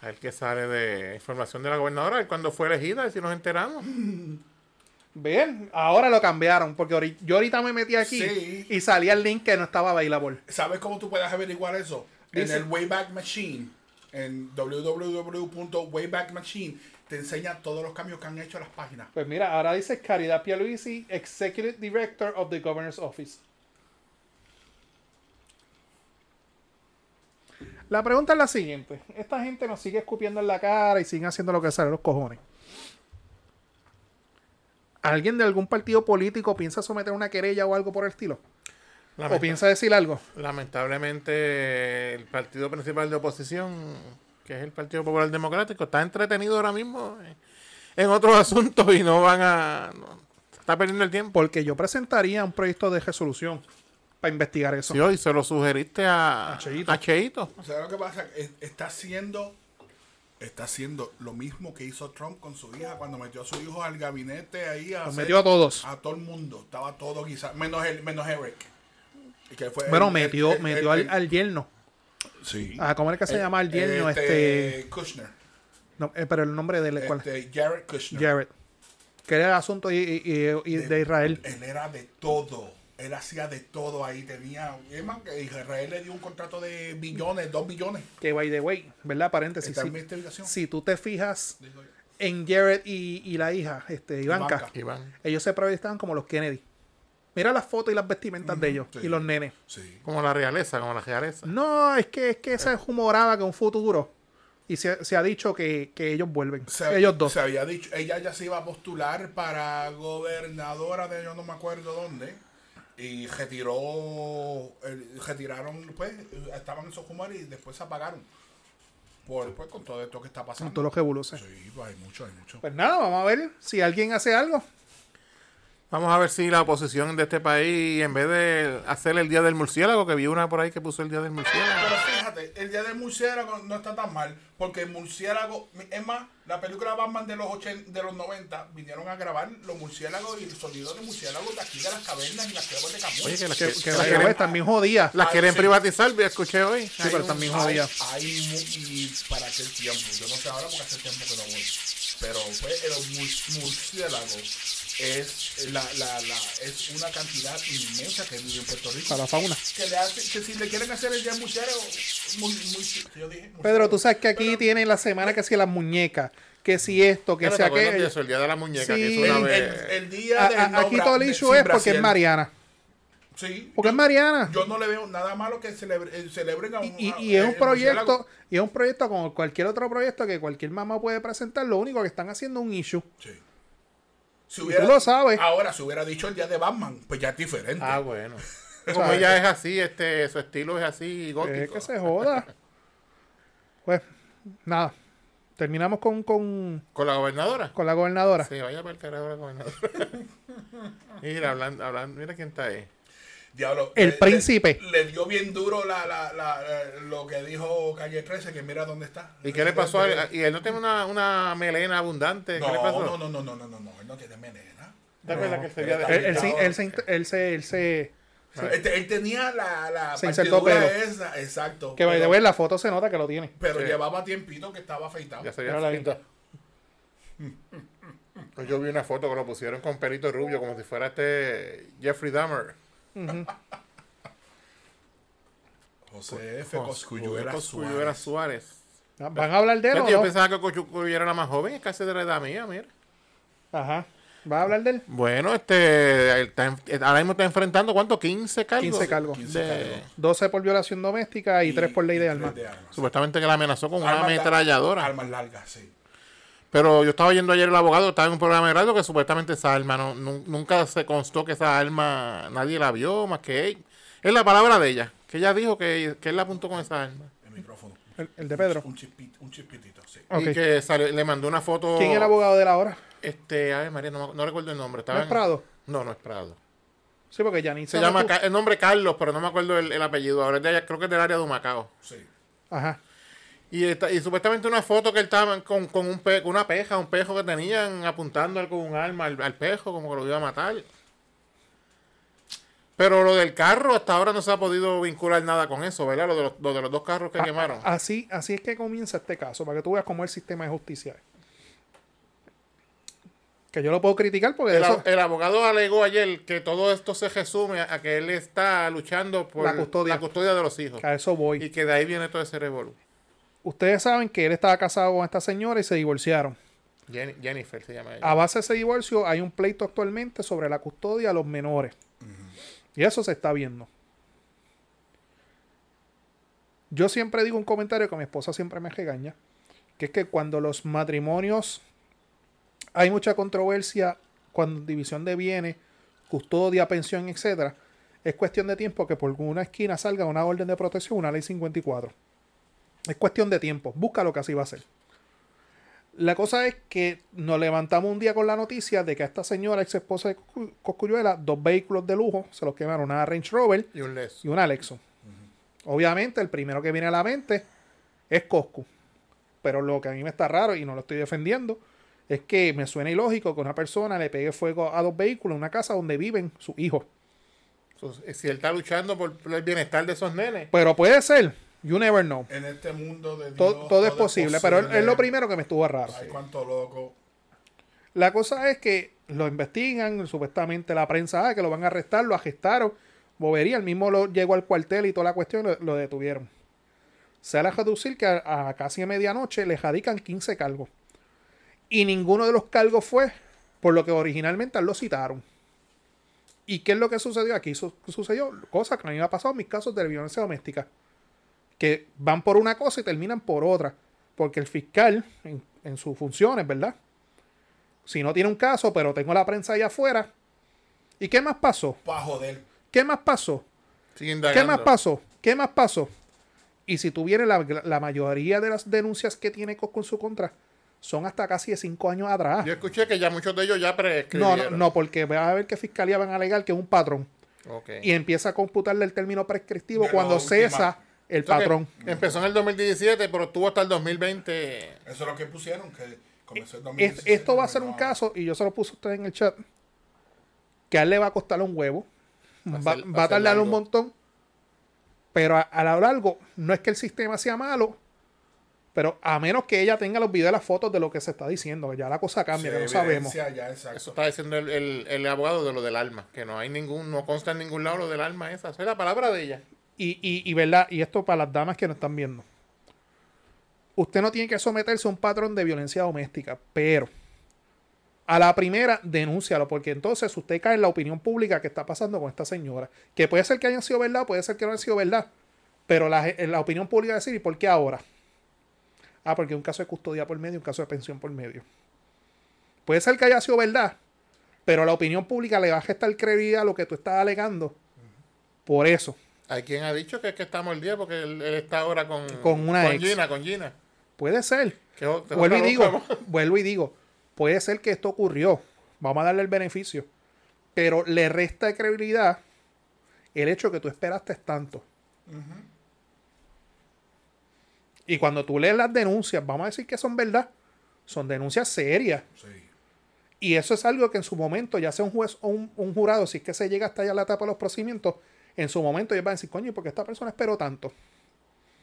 A ver qué sale de información de la gobernadora, de cuando fue elegida, y si nos enteramos. Ven, ahora lo cambiaron, porque yo ahorita me metí aquí Sí. y salía el link que no estaba bailable. ¿Sabes cómo tú puedes averiguar eso? Dice- En el Wayback Machine. En www.wayback Machine te enseña todos los cambios que han hecho las páginas. Pues mira, ahora dice Caridad Pierluisi, Executive Director of the Governor's Office. La pregunta es la siguiente. Esta gente nos sigue escupiendo en la cara y siguen haciendo lo que sale los cojones. ¿Alguien de algún partido político piensa someter una querella o algo por el estilo? ¿O piensa decir algo? Lamentablemente, el partido principal de oposición, que es el Partido Popular Democrático, está entretenido ahora mismo en otros asuntos y no van a. no- está perdiendo el tiempo. Porque yo presentaría un proyecto de resolución para investigar eso. Si hoy se lo sugeriste a, A Cheito. a Cheito. O sea, lo que pasa es está haciendo está haciendo lo mismo que hizo Trump con su hija cuando metió a su hijo al gabinete ahí a hacer- metió a todos. a todo el mundo, estaba todo guisado, menos el, menos Eric. Y que fue Bueno, el- metió, el- metió el- al, al yerno. sí. Ah, ¿cómo es que se Eh, llama el yerno? Este, Kushner. no, eh, pero el nombre de él, ¿cuál? Este, Jared Kushner. Jared. Que era el asunto y, y- y- y de Israel. Él era de todo. Él hacía de todo ahí. Tenía. Es Israel le dio un contrato de billones, dos billones. Que by the way, ¿verdad? Paréntesis. Si, si tú te fijas en Jared y, y la hija, este, Ivanka. Iván. ellos se proyectaban como los Kennedy. Mira las fotos y las vestimentas de ellos sí. y los nenes. Sí. Como la realeza, como la realeza. No, es que, es que se humoraba que un futuro. Y se, se ha dicho que, que ellos vuelven. Se, ellos dos. Se había dicho, ella ya se iba a postular para gobernadora de yo no me acuerdo dónde. Y retiró, el- retiraron, pues, estaban en esos humores y después se apagaron. Por, pues, con todo esto que está Con pasando. todos los revoluces. Sí, pues hay mucho, hay mucho. Pues nada, vamos a ver si alguien hace algo. Vamos a ver si la oposición de este país, en vez de hacer el Día del Murciélago, que vi una por ahí que puso el Día del Murciélago. Pero fíjate, el día del murciélago no está tan mal, porque el murciélago, es más, la película Batman de los 80, de los 90 vinieron a grabar los murciélagos y el sonido de murciélagos de aquí de las cavernas y las cuevas de Camus. Oye, que las, Que, que- que que las quieren- quieren, también jodías. las quieren sí. privatizar, vi- escuché hoy. Sí, pero también hay, jodía. hay mu- y para aquel tiempo, yo no sé ahora porque hace tiempo que no voy, pero pues el mur- murciélago es la, la, la, es una cantidad inmensa que vive en Puerto Rico. Para la fauna. Que, le hace, que si le quieren hacer el día murciélago, muy, muy, yo dije, Pedro, tú sabes que aquí tienen la semana que si las muñecas, que si esto, que Claro, si ¿te acuerdas de aquello. eso? El Día de la Muñeca, Sí. que hizo una el, vez. el- el día A- del a- no aquí todo el de- issue es porque es. Mariana. Sí. Porque yo- es Mariana. Yo no le veo nada malo que celebre- eh, celebren a un. Y, y es un proyecto, y es un proyecto como cualquier otro proyecto que cualquier mamá puede presentar. Lo único que están haciendo es un issue. Sí. Si tú lo sabes. Ahora, si hubiera dicho el día de Batman, pues ya es diferente. Ah, bueno. Como ella es así, este, su estilo es así gótico. Es que se joda. Pues, nada. Terminamos con, con, ¿Con la gobernadora? con la gobernadora. Sí, vaya para el carajo la gobernadora. mira, hablando, hablando, mira quién está ahí. Diablo, El le- príncipe. Le, le dio bien duro la, la, la, lo que dijo Calle 13, que mira dónde está. ¿Y qué le pasó a él? ¿Y él no tiene una, una melena abundante? No, ¿Qué le pasó? no, no, no, no, no, no, no, él no tiene melena. ¿Te acuerdas que él se él Él, él, se- él, se, él se, él se- tenía la, la Se insertó partidura pelo. esa, exacto. que pero, la foto se nota que lo tiene. pero Sí. llevaba tiempito que estaba afeitado. Ya se ahí. veía Pues Yo vi una foto que lo pusieron con pelito rubio, como si fuera este Jeffrey Dahmer. José F. Con Cosculluela Cosculluela Suárez. Suárez. ¿Van a hablar de él o Yo no? pensaba que Cosculluela era la más joven, es casi de la edad mía, mira. Ajá. ¿Van a hablar de él? Bueno, este, está en- ahora mismo está enfrentando, ¿cuánto? 15 cargos. 15 cargos. 15 De- cargos. 12 por violación doméstica y, 3 por ley de armas. Supuestamente que la amenazó con una Armas ametralladora. Armas largas, sí. Pero yo estaba yendo ayer el abogado, estaba en un programa de radio que supuestamente esa arma, no, nu- nunca se constó que esa arma nadie la vio más que él. Es la palabra de ella, que ella dijo que, que él la apuntó con esa arma. El micrófono. El, el de Pedro. Un, chispit, un chispitito, sí. Y que salió- le mandó una foto. ¿Quién era el abogado de él ahora? Este, a ver, María, no, me- no recuerdo el nombre. ¿No Estaba es en- Prado? No, no es Prado. Sí, porque Janine Se llama el nombre Carlos, pero no me acuerdo el, el apellido. Ahora es de allá, creo que es del área de Humacao. Sí. Ajá. Y, esta- y supuestamente una foto que él estaba con, con un pe- una peja, un pejo que tenían apuntando con un arma al, al pejo, como que lo iba a matar. Pero lo del carro, hasta ahora no se ha podido vincular nada con eso, ¿verdad? Lo de los, lo de los dos carros que A- quemaron. Así, así es que comienza este caso, para que tú veas cómo el sistema de justicia es. Que yo lo puedo criticar porque El, eso, el abogado alegó ayer que todo esto se resume a, a que él está luchando por La custodia. la custodia de los hijos. que a eso voy. Y que de ahí viene todo ese revolú. Ustedes saben que él estaba casado con esta señora y se divorciaron. Jen- Jennifer se llama ella. A base de ese divorcio hay un pleito actualmente sobre la custodia a los menores. Y eso se está viendo. Yo siempre digo un comentario que mi esposa siempre me regaña, que es que cuando los matrimonios hay mucha controversia, cuando división de bienes, custodia, pensión, etcétera, es cuestión de tiempo que por alguna esquina salga una orden de protección, una ley 54. Es cuestión de tiempo. Busca lo que así va a ser. La cosa es que nos levantamos un día con la noticia de que a esta señora, ex esposa de Coscu- Cosculluela, dos vehículos de lujo se los quemaron, una Range Rover Y un les. y una Lexus. Obviamente, el primero que viene a la mente es Coscu. Pero lo que a mí me está raro y no lo estoy defendiendo es que me suena ilógico que una persona le pegue fuego a dos vehículos en una casa donde viven sus hijos. Entonces, Si él está luchando por por el bienestar de esos nenes. Pero puede ser, you never know. En este mundo de Dios. Todo, todo es posible, pero es- es lo primero que me estuvo raro. Ay, cuánto loco. La cosa es que lo investigan, supuestamente la prensa ah, que lo van a arrestar, lo arrestaron, bobería, el mismo lo llegó al cuartel y toda la cuestión lo, lo detuvieron. Se a reducir que a, a casi a medianoche le radican 15 cargos. Y ninguno de los cargos fue por lo que originalmente lo citaron. ¿Y qué es lo que sucedió aquí? Su- sucedió cosa que a mí me ha pasado en mis casos de violencia doméstica. Que van por una cosa y terminan por otra. Porque el fiscal, en, en sus funciones, ¿verdad? Si no tiene un caso, pero tengo la prensa allá afuera. ¿Y qué más pasó? Pa' joder. ¿Qué más pasó? ¿Qué más pasó? ¿Qué más pasó? Y si tuviera la, la mayoría de las denuncias que tiene Cosco en su contra, son hasta casi de cinco años atrás. Yo escuché que ya muchos de ellos ya No, prescribieron. no, no, porque va a ver que fiscalía van a alegar que es un patrón. Y empieza a computarle el término prescriptivo De cuando cesa el patrón. Empezó en el 2017, pero estuvo hasta el 2020. Eso es lo que pusieron, que comenzó el Es- 2017, esto va a ser un caso, y yo se lo puse a usted en el chat, que a él le va a costar un huevo. Va a Va, ser- va va a a ser tardar un montón. Pero a, a lo largo, no es que el sistema sea malo, pero a menos que ella tenga los videos y las fotos de lo que se está diciendo, que ya la cosa cambia, que no sabemos. Ya. Eso está diciendo el, el- el abogado de lo del alma, que no hay ningún, no consta en ningún lado lo del alma esa. Esa es la palabra de ella. Y, y, y verdad, y esto para las damas que nos están viendo. Usted no tiene que someterse a un patrón de violencia doméstica, pero a la primera, denúncialo, porque entonces usted cae en la opinión pública que está pasando con esta señora. Que puede ser que haya sido verdad, puede ser que no haya sido verdad. Pero la, la opinión pública va a decir, ¿y por qué ahora? Ah, porque un caso de custodia por medio, un caso de pensión por medio. Puede ser que haya sido verdad, pero la opinión pública le va a gestar credibilidad a lo que tú estás alegando. Por eso. Hay quien ha dicho que es que estamos el día porque él, él está ahora con, Con una ex. Gina, con Gina. Puede ser. Que Vuelvo y digo, vuelvo y digo, puede ser que esto ocurrió. Vamos a darle el beneficio. Pero le resta de credibilidad el hecho que tú esperaste tanto. Y cuando tú lees las denuncias, vamos a decir que son verdad. Son denuncias serias. Sí. Y eso es algo que en su momento, ya sea un juez o un, un jurado, si es que se llega hasta allá la etapa de los procedimientos, en su momento ellos van a decir, coño, ¿y por qué esta persona esperó tanto?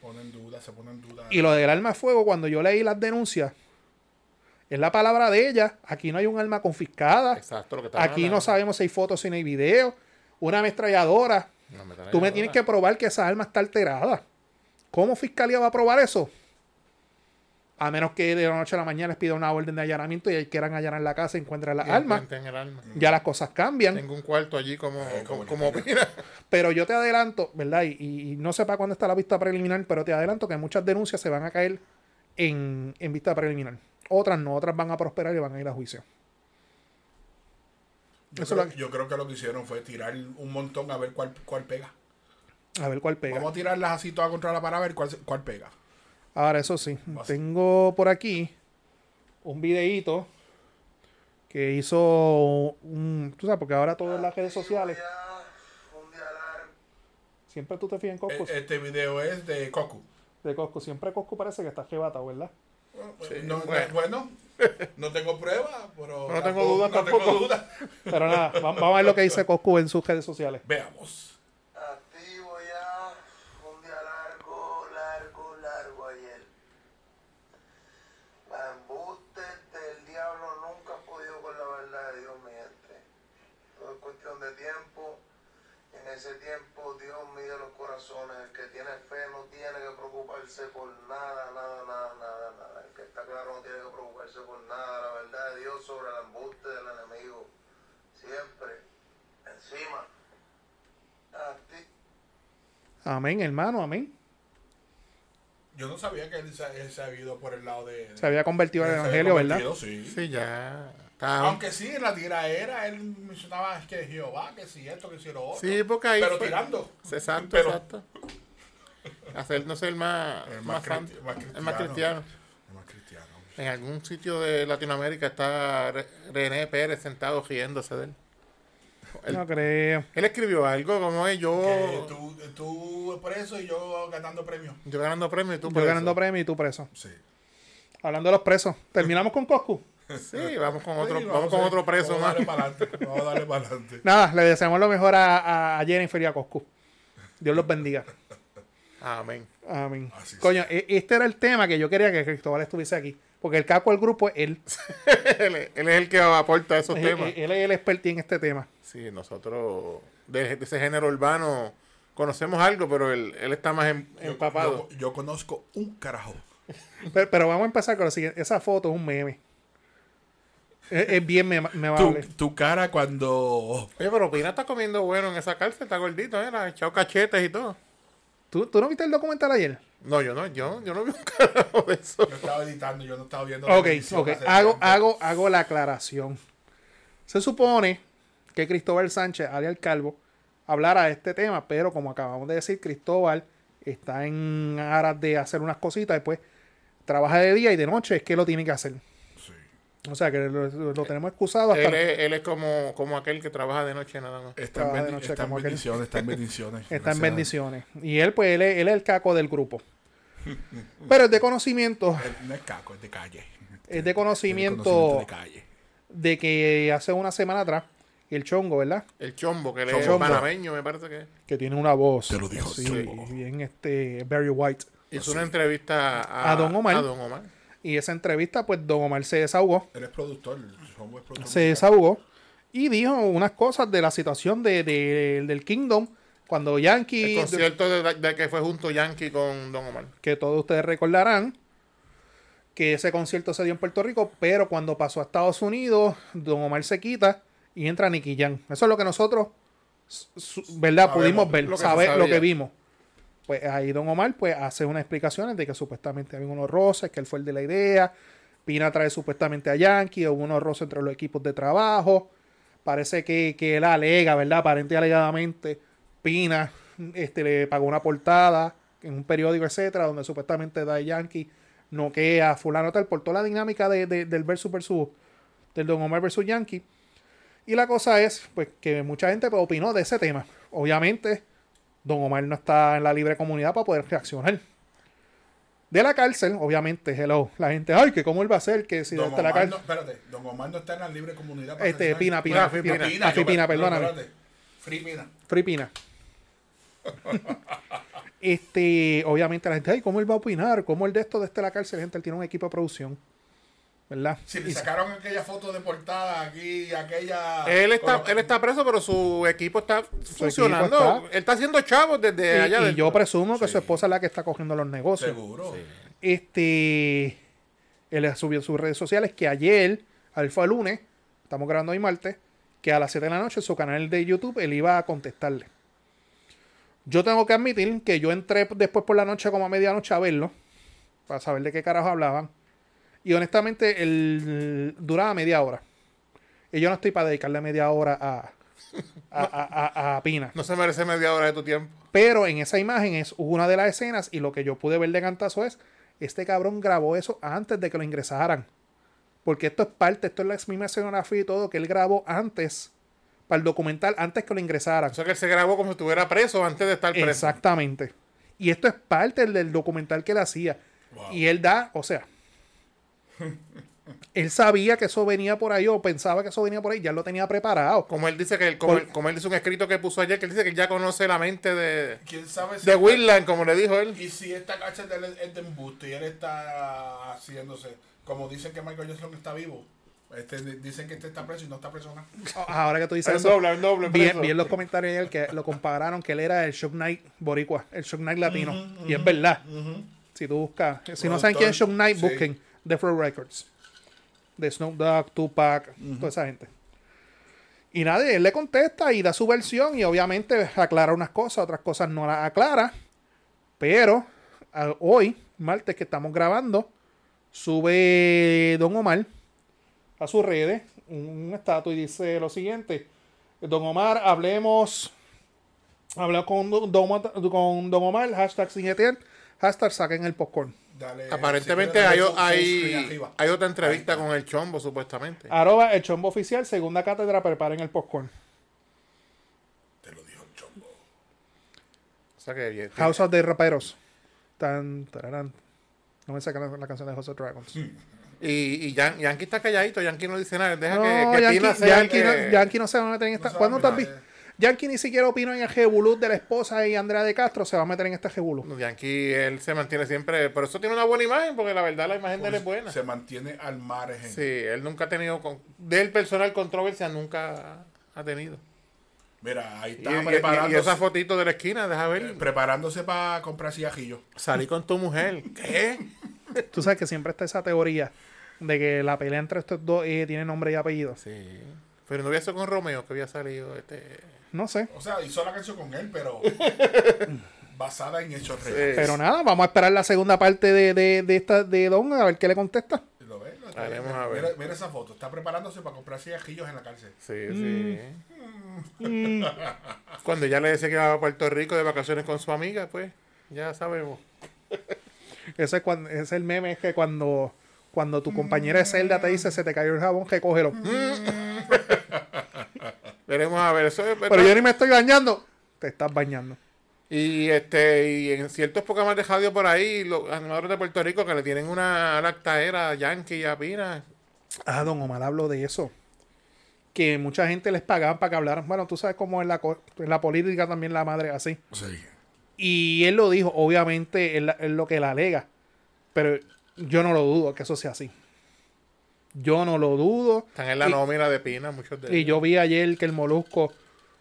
Ponen duda, se ponen duda. Y lo del arma de fuego, cuando yo leí las denuncias, es la palabra de ella. Aquí no hay un arma confiscada. Exacto, lo que estaba Aquí no sabemos si hay fotos, si no hay video. Una ametralladora. Tú me tienes que probar que esa arma está alterada. ¿Cómo fiscalía va a probar eso? A menos que de la noche a la mañana les pida una orden de allanamiento y quieran allanar la casa y encuentren las armas. En el alma. Ya las cosas cambian. Tengo un cuarto allí como, Eh, como, como como el- opina. Pero yo te adelanto, ¿verdad? Y, y- y no sé para cuándo está la vista preliminar, pero te adelanto que muchas denuncias se van a caer en, en vista preliminar. Otras no, otras van a prosperar y van a ir a juicio. yo, eso creo, lo- yo creo que lo que hicieron fue tirar un montón a ver cuál, cuál pega. A ver cuál pega. Vamos a tirarlas así todas contra la para ver cuál, cuál pega. Ahora, eso sí, Vas. tengo por aquí un videíto que hizo un... Tú sabes, porque ahora todo en las redes sociales. Siempre tú te fijas en Cosco. E- Este video es de Coco. De Cosco. Siempre Cosco parece que está arrebatado, ¿verdad? no, no- bueno. bueno. no tengo prueba, pero. No tengo dudas no tengo tampoco. Pero nada, va- vamos a ver lo que dice Cosco en sus redes sociales. Veamos. Activo ya. Un día largo, largo, largo ayer. Las embustes del diablo nunca han podido con la verdad de Dios, mi gente. Todo es cuestión de tiempo. En ese tiempo Dios El que tiene fe no tiene que preocuparse por nada, nada, nada, nada, nada. El que está claro no tiene que preocuparse por nada. La verdad de Dios sobre el embuste del enemigo. Siempre. Encima. Acti- Amén, hermano, amén. Yo no sabía que él se, él se había ido por el lado de. Se había convertido había evangelio, ¿verdad? Sí. Sí, ya. Aunque sí, en la tiraera él mencionaba es que Jehová, que si esto, que si lo otro. Sí, porque ahí Pero fue- tirando. Exacto, Pero- exacto. Hacernos el más, El más, más fan- cristi- más el más cristiano. Es más cristiano. En algún sitio de Latinoamérica está Re- René Pérez sentado riéndose de él. Él, No creo. él escribió algo como es Que yo, tú, tú preso y yo ganando premios. yo ganando premio y tú Yo preso. ganando premio y tú preso. Sí. Hablando de los presos. Terminamos con Coscu. Sí, vamos con otro, Sí, vamos con a- otro preso vamos a más. darle para adelante. Vamos a darle para adelante. Nada, le deseamos lo mejor a, a Jennifer y a Coscu. Dios los bendiga. Amén. Amén. Así Coño, e- este era el tema que yo quería que Cristóbal estuviese aquí. Porque el caco del grupo es él. él, es- él es el que aporta esos Él, temas. él es el experto en este tema. Sí, nosotros de, de ese género urbano conocemos algo, pero él, él está más Yo, empapado. yo- yo conozco un carajo. Pero, pero vamos a empezar con lo siguiente. Esa foto es un meme. Es, es bien mema- Tu, memable. tu cara cuando. Oye, pero Pina está comiendo bueno en esa cárcel, está gordito, ¿eh? Le ha echado cachetes y todo. ¿Tú, ¿Tú no viste el documental ayer? No, yo no, yo, yo no vi un carajo de eso. Yo estaba editando, yo no estaba viendo. Ok, ok. Hago, hago, hago la aclaración. Se supone que Cristóbal Sánchez, alias el Calvo, hablara de este tema, pero como acabamos de decir, Cristóbal está en aras de hacer unas cositas, después trabaja de día y de noche, es que lo tiene que hacer. Sí. O sea que lo, lo tenemos excusado hasta... Él es, él es como, como aquel que trabaja de noche nada más. Está en, bendi- noche está en bendiciones, está en bendiciones. Está en bendiciones. Y él, pues, él es, él es el caco del grupo. Pero es de conocimiento, Él No es caco, es de calle. es de conocimiento conocimiento de calle. de que hace una semana atrás, el chongo, ¿verdad? El chombo, que Chombo. es panameño, me parece que es. que tiene una voz. Te lo dijo Chombo. bien este Barry White. Hizo una entrevista a, A Don Omar. a Don Omar. Y esa entrevista, pues Don Omar se desahogó. Él es productor. Productor. Se desahogó. Y dijo unas cosas de la situación de, de- del Kingdom. Cuando El Yankee, concierto de, de que fue junto Yankee con Don Omar. que todos ustedes recordarán, que ese concierto se dio en Puerto Rico, pero cuando pasó a Estados Unidos, Don Omar se quita y entra Nicky Jam. Eso es lo que nosotros, su- ¿verdad? Sabemos, Pudimos ver, lo que se saber lo que vimos. Pues ahí Don Omar pues hace unas explicaciones de que supuestamente había unos roces, que él fue el de la idea. Pina trae supuestamente a Yankee, hubo unos roces entre los equipos de trabajo. Parece que, que él alega, ¿verdad? Aparente y alegadamente, Pina este, le pagó una portada en un periódico, etcétera, donde supuestamente da Yankee noquea a fulano tal, por toda la dinámica de, de- del versus versus, del Don Omar versus Yankee. Y la cosa es, pues, que mucha gente pues, opinó de ese tema. Obviamente, Don Omar no está en la libre comunidad para poder reaccionar. De la cárcel, obviamente, hello, la gente, ay, que cómo él va a hacer, que si Don desde la Omar, cárcel... no, espérate, Don Omar no está en la libre comunidad. para Este, reaccionar. Pina, Pina, Ah, Free Pina, Pina. Pina, no, perdóname. espérate. Free Pina. Free Pina. este, obviamente la gente, ay, ¿cómo él va a opinar? ¿Cómo él de esto desde la cárcel? Gente, él tiene un equipo de producción. ¿Verdad? Si le Y- sacaron aquella foto de portada aquí, aquella. Él está, él está preso, pero su equipo está funcionando. está- Él está haciendo chavos desde y- allá. y yo presumo que Sí. su esposa es la que está cogiendo los negocios. Seguro. Este, él subió sus redes sociales que ayer, al fue el lunes, estamos grabando hoy martes, que a las 7 de la noche en su canal de YouTube él iba a contestarle. Yo tengo que admitir que yo entré después por la noche como a medianoche a verlo, para saber de qué carajo hablaban. Y honestamente, él duraba media hora. Y yo no estoy para dedicarle media hora a, a, a- a- a Pina. No se merece media hora de tu tiempo. Pero en esa imagen es una de las escenas y lo que yo pude ver de cantazo es, este cabrón grabó eso antes de que lo ingresaran. Porque esto es parte, esto es la misma escenografía y todo que él grabó antes, para el documental, antes que lo ingresaran. O sea que él se grabó como si estuviera preso antes de estar preso. Exactamente. Y esto es parte del documental que él hacía. Wow. Y él da, o sea, él sabía que eso venía por ahí o pensaba que eso venía por ahí, ya lo tenía preparado. Como él dice que él- como, Por- él, como él dice un escrito que puso ayer, que él dice que ya conoce la mente de, ¿Quién sabe si. de Willan, como le dijo él. Y si esta cacha de él es de embuste y él está haciéndose. Como dicen que Michael Jackson está vivo. Este, di- dicen que este está preso y no está preso nada. Ahora que tú dices El eso, doble, el doble. vi, preso. vi en los comentarios ayer que lo compararon que él era el Shock Knight boricua, el Shock Knight latino. Y es verdad. Si tú buscas, si no saben quién es Shock Knight, Sí. busquen Death Row Records. De Snoop Dogg, Tupac, toda esa gente. Y nadie, él le contesta y da su versión y obviamente aclara unas cosas, otras cosas no las aclara. Pero hoy, martes que estamos grabando, sube Don Omar a sus redes un, estatus y dice lo siguiente. Don Omar, hablemos. Hablamos con Don, Omar- con Don Omar, hashtag sin hashtag saquen el popcorn. Dale, Aparentemente si hay, hay, hay otra entrevista con el chombo, supuestamente. Arroba el chombo oficial, segunda cátedra, preparen el popcorn. Te lo dijo el chombo. O sea que bien. House of the Raperos. Tan, tararán. No me sacan la, la canción de House of Dragons. Y, y Yan- Yankee está calladito, Yankee no dice nada. Deja No, que, que Yankee, sea Yankee, no, Yankee no se va a meter en esta. ¿Cuándo te has visto? Eh. Yankee ni siquiera opinó en el Jebulú de la esposa y Andrea de Castro. Se va a meter en este Jebulú. No, Yankee, él se mantiene siempre. Por eso tiene una buena imagen, porque la verdad la imagen de él es buena. Se mantiene al margen. Sí, él nunca ha tenido. Con, del personal controversia nunca ha tenido. Mira, ahí Y, está y- y- preparándose, y esa fotito de la esquina, deja ver. preparándose para comprar cigajillos. Salí con tu mujer. ¿Qué? Tú sabes que siempre está esa teoría de que la pelea entre estos dos eh, tiene nombre y apellido. Sí. Pero no había sido con Romeo, que había salido este. No sé. O sea, hizo la canción con él, pero basada en hechos Sí. reales. Pero nada, vamos a esperar la segunda parte de, de, de esta de Don a ver qué le contesta. ¿Lo ves? Lo- Haremos a ver. Mira, mira esa foto. Está preparándose para comprar cigajillos en la cárcel. Sí, sí. Cuando ya le decía que iba a Puerto Rico de vacaciones con su amiga, pues ya sabemos. Ese es, cuando, ese es el meme es que cuando, cuando tu compañera de celda te dice se te cayó el jabón, recógelo. Veremos a ver. Eso es Pero yo ni me estoy bañando. Te estás bañando. Y este y en ciertos programas de radio por ahí, los animadores de Puerto Rico que le tienen una lactaera Yankee y a Pina. Ah, don Omar habló de eso. Que mucha gente les pagaban para que hablaran. Bueno, tú sabes cómo es la, en la política también la madre es así. Sí. Y él lo dijo, obviamente es, la- es lo que él alega. Pero yo no lo dudo que eso sea así. Yo no lo dudo. Están en la Y- nómina de Pina, muchos de Y ellos. yo vi ayer que el Molusco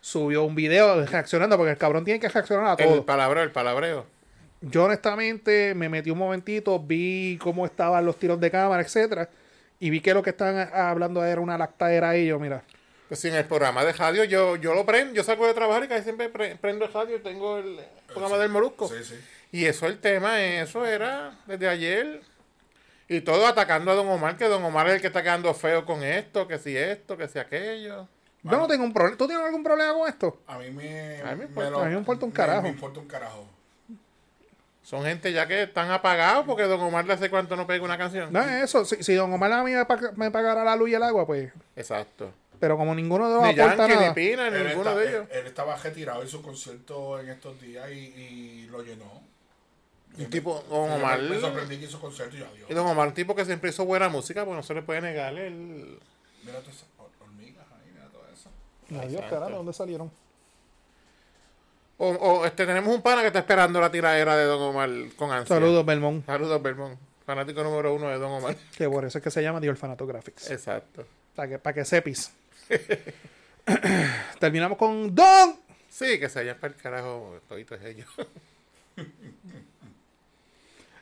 subió un video reaccionando, porque el cabrón tiene que reaccionar a El todo. palabreo, el palabreo. Yo honestamente me metí un momentito, vi cómo estaban los tiros de cámara, etcétera, y vi que lo que estaban hablando era una lactadera y yo, mira, Pues sí, en el programa de radio yo, yo lo prendo, yo salgo de trabajar y casi siempre pre- prendo el radio y tengo el programa del Molusco. Sí, sí. Y eso el tema, eso era desde ayer. Y todo atacando a Don Omar, que Don Omar es el que está quedando feo con esto, que si esto, que si aquello. yo no tengo un problema. ¿Tú tienes algún problema con esto? A mí me, A mí me importa- lo- a mí me importa un carajo. Me, importa un carajo. Son gente ya que están apagados porque Don Omar le hace cuánto no pega una canción. No es eso. Si, si Don Omar a mí me, pag- me pagara la luz y el agua, pues. Exacto. Pero como ninguno de los Ni aporta Yankee, ni nada. Pina, ni Él, ninguno está- de ellos. él- él estaba retirado en su concierto en estos días y, y lo llenó. Un tipo, Don Omar. Me sorprendí que hizo concierto y adiós. Y Don Omar, un tipo que siempre hizo buena música, pues no se le puede negar el. Mira todas esas hor- hormigas ahí, mira todo eso. Adiós, carajo, ¿dónde salieron? O, o, este, tenemos un pana que está esperando la tiradera de Don Omar con ansia. Saludos, Belmont. Saludos, Belmont. Fanático número uno de Don Omar. Que por eso es que se llama The Orfanato Graphics. Exacto. Para que, para que sepis. Terminamos con Don. Sí, que se vayan para el carajo toditos ellos.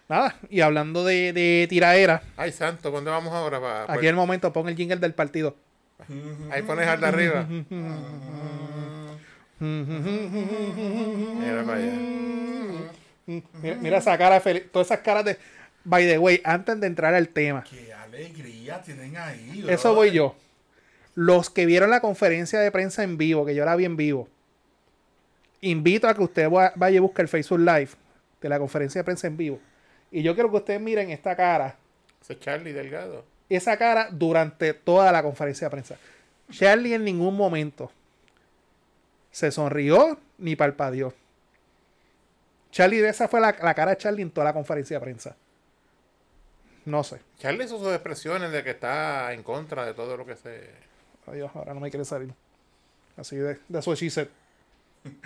Nada, y hablando de, de tiraera, Ay, santo, ¿dónde vamos ahora? Pa- aquí el momento pon el jingle del partido. Ahí pones al de arriba. Mira para allá. Mira, mira esa cara feliz, todas esas caras de. By the way, antes de entrar al tema, Qué alegría tienen ahí. eso voy yo. Los que vieron la conferencia de prensa en vivo, que yo la vi en vivo, invito a que usted va- vaya y busque el Facebook Live de la conferencia de prensa en vivo. Y yo quiero que ustedes miren esta cara, Ese es Charlie Delgado. esa cara durante toda la conferencia de prensa. Charlie en ningún momento se sonrió ni palpadeó. Charlie, esa fue la, la cara de Charlie en toda la conferencia de prensa. No sé. Charlie hizo sus expresiones de que está en contra de todo lo que se. Adiós, ahora no me quiere salir. Así de, de she said.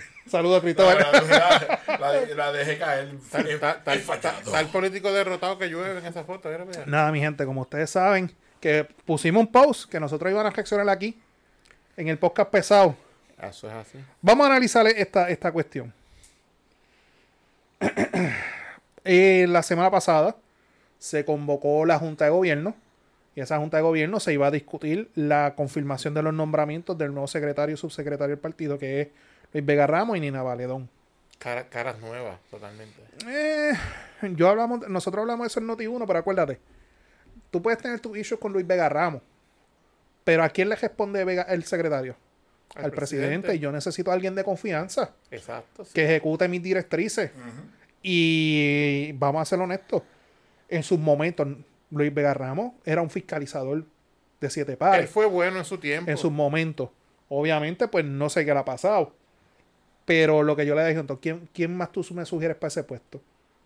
Saludos, La, Cristóbal. la- la- la dejé caer. Tal, tal- tal- tal- tal político derrotado que llueve en esa foto. mira, mira. Nada, mi gente, como ustedes saben, que pusimos un post que nosotros íbamos a reaccionar aquí en el podcast pesado. Eso es así. Vamos a analizar esta, esta cuestión. Eh, la semana pasada se convocó la Junta de Gobierno y esa Junta de Gobierno se iba a discutir la confirmación de los nombramientos del nuevo secretario y subsecretario del partido que es Luis Vega Ramos y Nina Valedón. Cara- caras nuevas, totalmente. Eh, yo hablamos, nosotros hablamos de eso en Noti1, pero acuérdate, tú puedes tener tus issues con Luis Vega Ramos, pero ¿a quién le responde Vega- el secretario? Al, presidente. Y yo necesito a alguien de confianza Exacto. sí. que ejecute mis directrices. Y vamos a ser honestos, en sus momentos, Luis Vega Ramos era un fiscalizador de siete Él pares. fue bueno en su tiempo. En sus momentos. Obviamente, pues no sé qué le ha pasado. Pero lo que yo le dije, entonces, ¿quién, quién más tú me sugieres para ese puesto?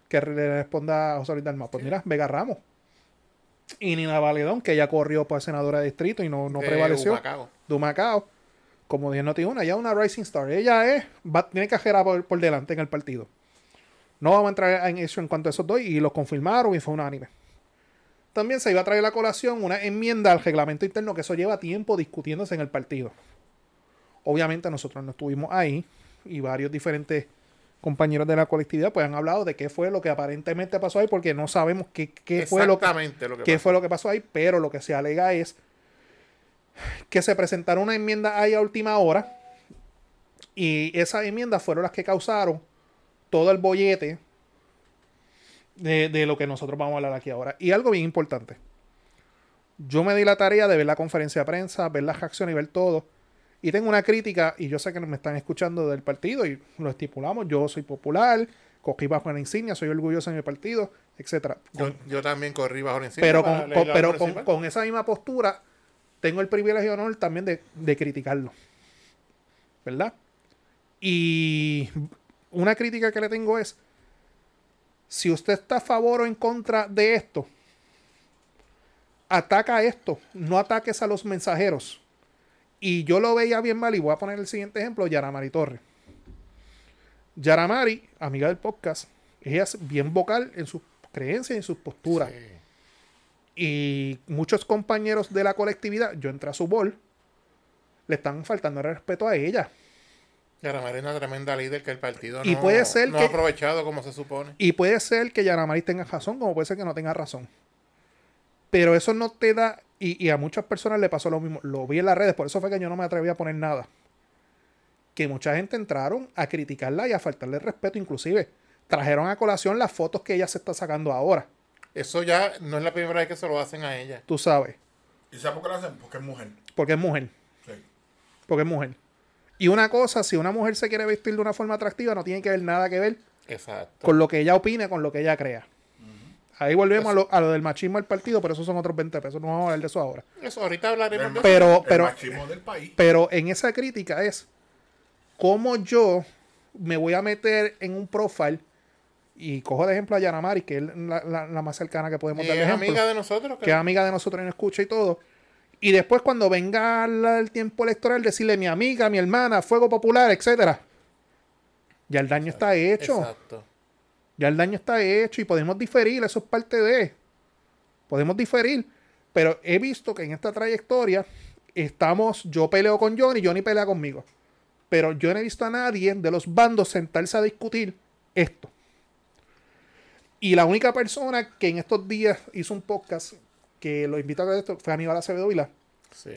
Que le responda a José Luis Dalmau. Pues mira, Vega Ramos. Y Nina Valedón, que ya corrió para senadora de distrito y no, no de prevaleció. Humacao. de Humacao. Como dije, no tiene una, ya una Rising Star. Ella es, va, tiene cajera por, por delante en el partido. No vamos a entrar en eso en cuanto a esos dos y los confirmaron y fue unánime. También se iba a traer a la colación una enmienda al reglamento interno que eso lleva tiempo discutiéndose en el partido. Obviamente nosotros no estuvimos ahí y varios diferentes compañeros de la colectividad pues han hablado de qué fue lo que aparentemente pasó ahí porque no sabemos qué, qué fue lo que Exactamente lo que qué pasó. fue lo que pasó ahí, pero lo que se alega es que se presentaron una enmienda ahí a última hora y esas enmiendas fueron las que causaron todo el bollete de, de lo que nosotros vamos a hablar aquí ahora. Y algo bien importante. Yo me di la tarea de ver la conferencia de prensa, ver las reacciones y ver todo. Y tengo una crítica, y yo sé que me están escuchando del partido, y lo estipulamos. Yo soy popular, cogí bajo la insignia, soy orgulloso de mi partido, etcétera. Yo, yo también corrí bajo la insignia Pero, con, pero con, con esa misma postura, tengo el privilegio y honor también de, de criticarlo. ¿Verdad? Y una crítica que le tengo es, si usted está a favor o en contra de esto, ataca esto, no ataques a los mensajeros. Y yo lo veía bien mal, y voy a poner el siguiente ejemplo, Yaramari Torres. Yaramari, amiga del podcast, ella es bien vocal en sus creencias y en sus posturas. Sí. Y muchos compañeros de la colectividad, yo entré a su bol, le están faltando el respeto a ella. Yara María es una tremenda líder que el partido Y no, puede ser no que- ha aprovechado como se supone. Y puede ser que Yaramari tenga razón, como puede ser que no tenga razón. Pero eso no te da. Y, y a muchas personas le pasó lo mismo. Lo vi en las redes, por eso fue que yo no me atreví a poner nada. Que mucha gente entraron a criticarla y a faltarle respeto. Inclusive trajeron a colación las fotos que ella se está sacando ahora. Eso ya no es la primera vez que se lo hacen a ella. Tú sabes. ¿Y sabes por qué lo hacen? Porque es mujer. Porque es mujer. Sí. Porque es mujer. Y una cosa, si una mujer se quiere vestir de una forma atractiva, no tiene que ver nada que ver Exacto. con lo que ella opine, con lo que ella crea. Ahí volvemos a lo, a lo del machismo del partido, pero esos son otros 20 pesos. No vamos a hablar de eso ahora. Eso, ahorita hablaremos de eso. Pero, el pero, machismo del país. pero en esa crítica es cómo yo me voy a meter en un profile y cojo de ejemplo a Yanamari, que es la, la- la más cercana que podemos dar es ejemplo, amiga de nosotros. que es amiga de nosotros y nos escucha y todo. Y después cuando venga la- el tiempo electoral decirle mi amiga, mi hermana, fuego popular, etcétera. Ya el daño está hecho. Exacto. Ya el daño está hecho y podemos diferir, eso es parte de. Podemos diferir. Pero he visto que en esta trayectoria estamos, yo peleo con Johnny, Johnny pelea conmigo. Pero yo no he visto a nadie de los bandos sentarse a discutir esto. Y la única persona que en estos días hizo un podcast que lo invito a ver esto fue Aníbal Acevedo Vila. Sí.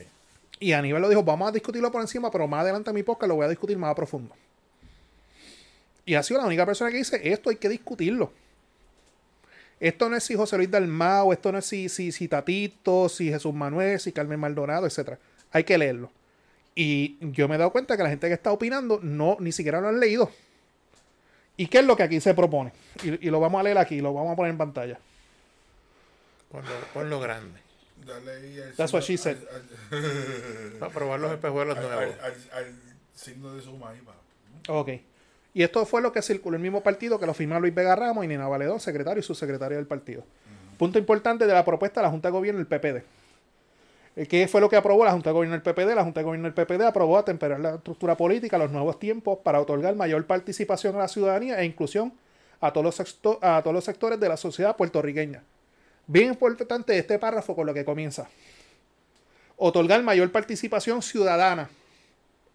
Y Aníbal lo dijo, vamos a discutirlo por encima, pero más adelante en mi podcast lo voy a discutir más a profundo. Y ha sido la única persona que dice, esto hay que discutirlo. Esto no es si José Luis Dalmao, esto no es si, si, si Tatito, si Jesús Manuel, si Carmen Maldonado, etcétera. Hay que leerlo. Y yo me he dado cuenta que la gente que está opinando no ni siquiera lo han leído. ¿Y qué es lo que aquí se propone? Y, y lo vamos a leer aquí, lo vamos a poner en pantalla. Ponlo, ponlo grande. Dale ahí al That's what she said. al- al- Para probar los espejuelos nuevos. al- al- al signo de suma ahí, pa. Ok. Y esto fue lo que circuló el mismo partido que lo firma Luis Vega Ramos y Nina Valedón, secretario y subsecretario del partido. Punto importante de la propuesta de la Junta de Gobierno del PPD. Eh, ¿Qué fue lo que aprobó la Junta de Gobierno del PPD? La Junta de Gobierno del PPD aprobó atemperar la estructura política a los nuevos tiempos para otorgar mayor participación a la ciudadanía e inclusión a todos los, a todos los sectores de la sociedad puertorriqueña. Bien importante este párrafo con lo que comienza. Otorgar mayor participación ciudadana.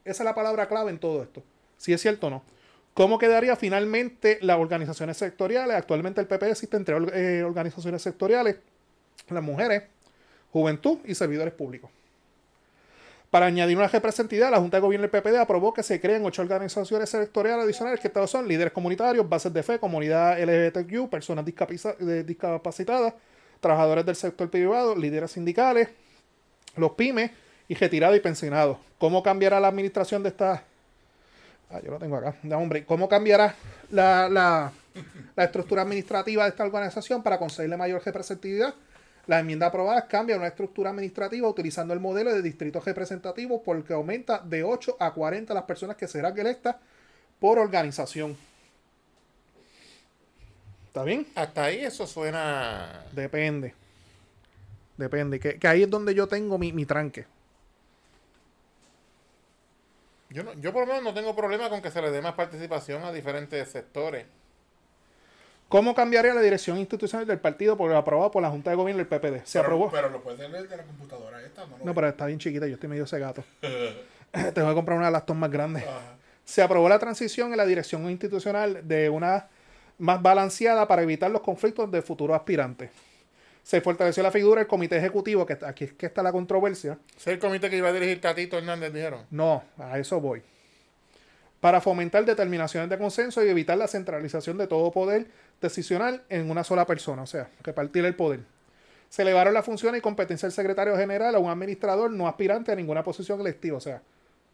Esa es la palabra clave en todo esto. Si es cierto o no. ¿Cómo quedaría finalmente las organizaciones sectoriales? Actualmente el PP existe entre eh, organizaciones sectoriales, las mujeres, juventud y servidores públicos. Para añadir una representatividad, la Junta de Gobierno del PPD aprobó que se creen ocho organizaciones sectoriales adicionales que son líderes comunitarios, bases de fe, comunidad LGBTQ, personas eh, discapacitadas, trabajadores del sector privado, líderes sindicales, los pymes y retirados y pensionados. ¿Cómo cambiará la administración de estas Ah, yo lo tengo acá. Hombre, ¿cómo cambiará la, la- la estructura administrativa de esta organización para conseguirle mayor representatividad? La enmienda aprobada cambia una estructura administrativa utilizando el modelo de distritos representativos porque aumenta de 8 a 40 las personas que serán electas por organización. ¿Está bien? Hasta ahí eso suena. Depende. Depende. Que, que ahí es donde yo tengo mi, mi tranque. Yo, no, yo por lo menos no tengo problema con que se le dé más participación a diferentes sectores. ¿Cómo cambiaría la dirección institucional del partido por aprobado por la Junta de Gobierno del PPD? Se pero, aprobó. Pero lo puedes leer de la computadora esta, ¿no? No, pero está bien chiquita, yo estoy medio ese gato. Tengo que comprar una laptop más grande. Se aprobó la transición en la dirección institucional de una más balanceada para evitar los conflictos de futuros aspirantes. Se fortaleció la figura del comité ejecutivo, que aquí es que está la controversia. ¿Es el comité que iba a dirigir Tatito Hernández, dijeron? No, a eso voy. Para fomentar determinaciones de consenso y evitar la centralización de todo poder decisional en una sola persona, o sea, repartir el poder. Se elevaron las funciones y competencia del secretario general a un administrador no aspirante a ninguna posición electiva, o sea,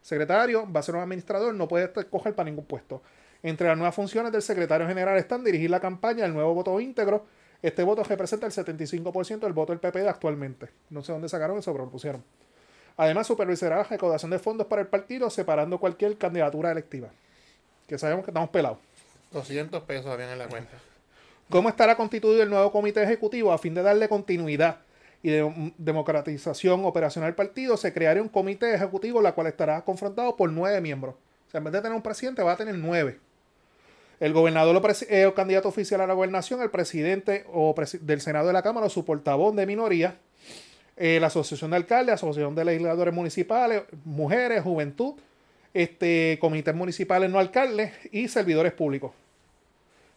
secretario va a ser un administrador, no puede escoger para ningún puesto. Entre las nuevas funciones del secretario general están dirigir la campaña del nuevo voto íntegro. Este voto representa el 75% del voto del PPD actualmente. No sé dónde sacaron eso, pero lo pusieron. Además, supervisará la recaudación de fondos para el partido, separando cualquier candidatura electiva. Que sabemos que estamos pelados. 200 pesos habían en la cuenta. ¿Cómo estará constituido el nuevo comité ejecutivo a fin de darle continuidad y de- democratización operacional al partido? Se crearía un comité ejecutivo, la cual estará confrontado por nueve miembros. O sea, en vez de tener un presidente, va a tener nueve. El gobernador eh, o candidato oficial a la gobernación, el presidente o del Senado de la Cámara o su portavoz de minoría, eh, la Asociación de Alcaldes, Asociación de Legisladores Municipales, Mujeres, Juventud, este, comités municipales no alcaldes y servidores públicos.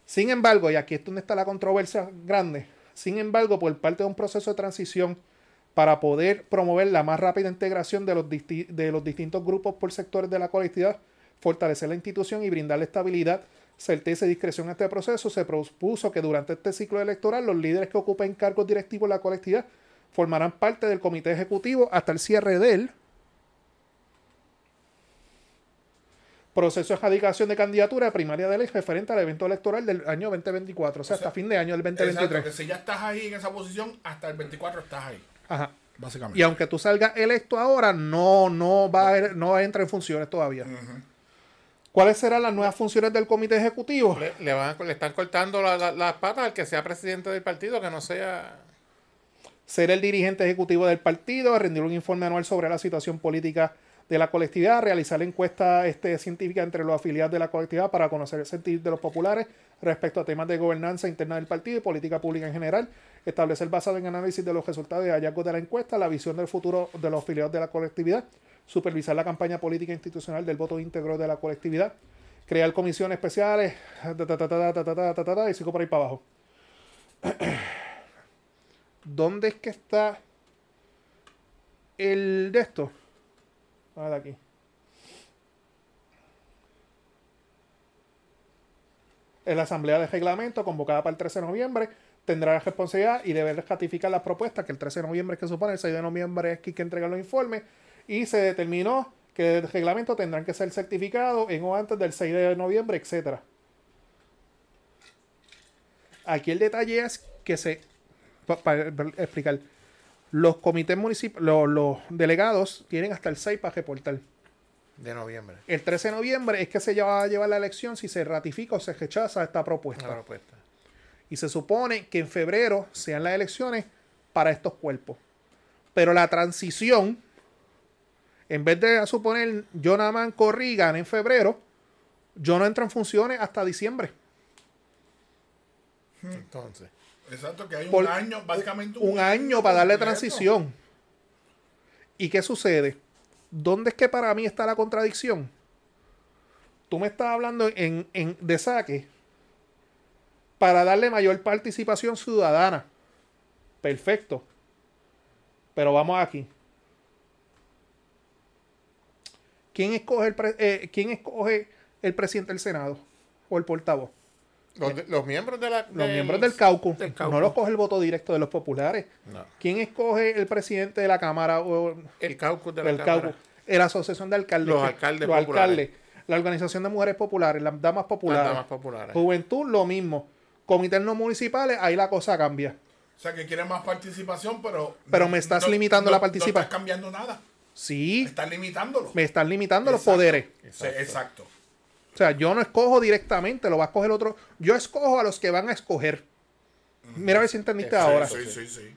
Sin embargo, y aquí es donde está la controversia grande, sin embargo, por parte de un proceso de transición para poder promover la más rápida integración de los, de los distintos grupos por sectores de la colectividad, fortalecer la institución y brindarle estabilidad, certeza y discreción a este proceso, se propuso que durante este ciclo electoral los líderes que ocupen cargos directivos en la colectividad formarán parte del comité ejecutivo hasta el cierre de él, Proceso de erradicación de candidatura primaria de ley referente al evento electoral del año 2024, o sea, hasta fin de año del Exacto, 2023. que si ya estás ahí en esa posición, hasta el 24 estás ahí, Ajá. básicamente. Y aunque tú salgas electo ahora, no, no va a, no va a entrar en funciones todavía. ¿Cuáles serán las nuevas funciones del comité ejecutivo? Le, le van a- le están cortando la- la- las patas al que sea presidente del partido, que no sea. Ser el dirigente ejecutivo del partido, rendir un informe anual sobre la situación política de la colectividad, realizar encuestas este, científicas entre los afiliados de la colectividad para conocer el sentir de los populares respecto a temas de gobernanza interna del partido y política pública en general, establecer basado en análisis de los resultados y hallazgos de la encuesta, la visión del futuro de los afiliados de la colectividad, supervisar la campaña política e institucional del voto íntegro de la colectividad, crear comisiones especiales, y sigo por ahí para abajo. ¿Dónde es que está el de esto? A ver aquí. La Asamblea de Reglamento, convocada para el 13 de noviembre, tendrá la responsabilidad y deber ratificar las propuestas que el 13 de noviembre es que supone, el 6 de noviembre es que hay que entregar los informes, y se determinó que el reglamento tendrán que ser certificados en o antes del 6 de noviembre, etcétera. Aquí el detalle es que se para explicar los comités municipales, los, los delegados tienen hasta el 6 para reportar. De noviembre. El 13 de noviembre es que se va a llevar la elección si se ratifica o se rechaza esta La propuesta. propuesta. Y se supone que en febrero sean las elecciones para estos cuerpos. Pero la transición, en vez de suponer yo nada más corrí gane en febrero, yo no entro en funciones hasta diciembre. Entonces. Exacto, que hay Por- un año, básicamente un año para darle completo. transición. ¿Y qué sucede? ¿Dónde es que para mí está la contradicción? Tú me estás hablando en, en- de saque para darle mayor participación ciudadana. Perfecto. Pero vamos aquí. ¿Quién escoge el, pre- eh, ¿quién escoge el presidente del Senado? ¿O el portavoz? Los, de- los miembros de la. Los miembros del caucus. del caucus. No los coge el voto directo de los populares. No. ¿Quién escoge el presidente de la Cámara o El caucus de la Cámara. caucus? La asociación de alcaldes. Los alcaldes los populares. alcaldes. La organización de mujeres populares, las damas Las populares. damas populares. Juventud, lo mismo. Comités no municipales, ahí la cosa cambia. O sea, que quieren más participación, pero... Pero me estás limitando la No participación. estás cambiando nada. Sí, Estás limitándolo. me están limitando los poderes. Exacto. O sea, yo no escojo directamente, lo va a escoger otro. Yo escojo a los que van a escoger. Mira a ver si entendiste Exacto. ahora. Sí, sí, sí.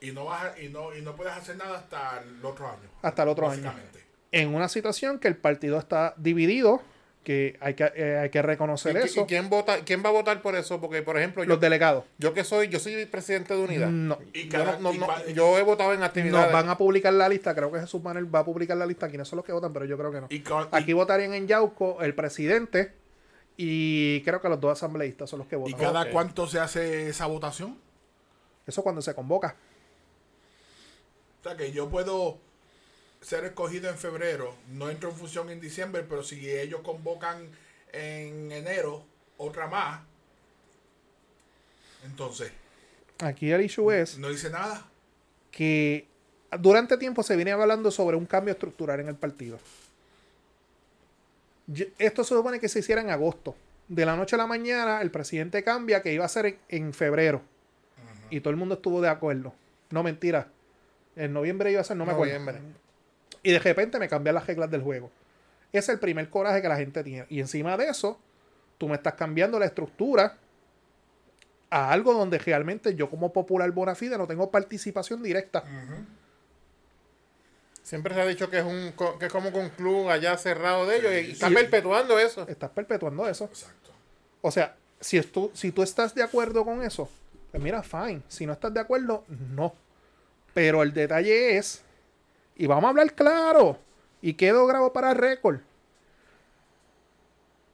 Y no, vas a- y, no, y no puedes hacer nada hasta el otro año. Hasta el otro año. básicamente. En una situación que el partido está dividido, que hay que, eh, hay que ¿Y, reconocer eso. y quién vota, quién va a votar por eso? Porque, por ejemplo, yo, los delegados. yo que soy, yo soy presidente de unidad. No. Y Yo, cada- no- no- y no- cua- yo he votado en actividades. Nos van a publicar la lista, creo que Jesús Manuel va a publicar la lista. ¿Quiénes son los que votan? Pero yo creo que no. y y- Aquí votarían en Yauco el presidente y creo que los dos asambleístas son los que ¿Y votan. cada Ok. cuánto se hace esa votación? Eso cuando se convoca. O sea, que yo puedo ser escogido en febrero, no entro en función en diciembre, pero si ellos convocan en enero otra más, entonces Aquí el issue es no dice nada. que durante tiempo se viene hablando sobre un cambio estructural en el partido. Esto se supone que se hiciera en agosto. De la noche a la mañana, el presidente cambia que iba a ser en, en febrero. Y todo el mundo estuvo de acuerdo. No, mentira. En noviembre iba a ser, no me acuerdo. Y de repente me cambian las reglas del juego. Es el primer coraje que la gente tiene. Y encima de eso, tú me estás cambiando la estructura a algo donde realmente yo como popular bona fide no tengo participación directa. Siempre se ha dicho que es un que es como un club allá cerrado de ellos y está Sí. perpetuando eso. Estás perpetuando eso. Exacto. O sea, si, es tú, si tú estás de acuerdo con eso, pues mira, fine. Si no estás de acuerdo, no. Pero el detalle es, y vamos a hablar claro, y quedo grabo para récord.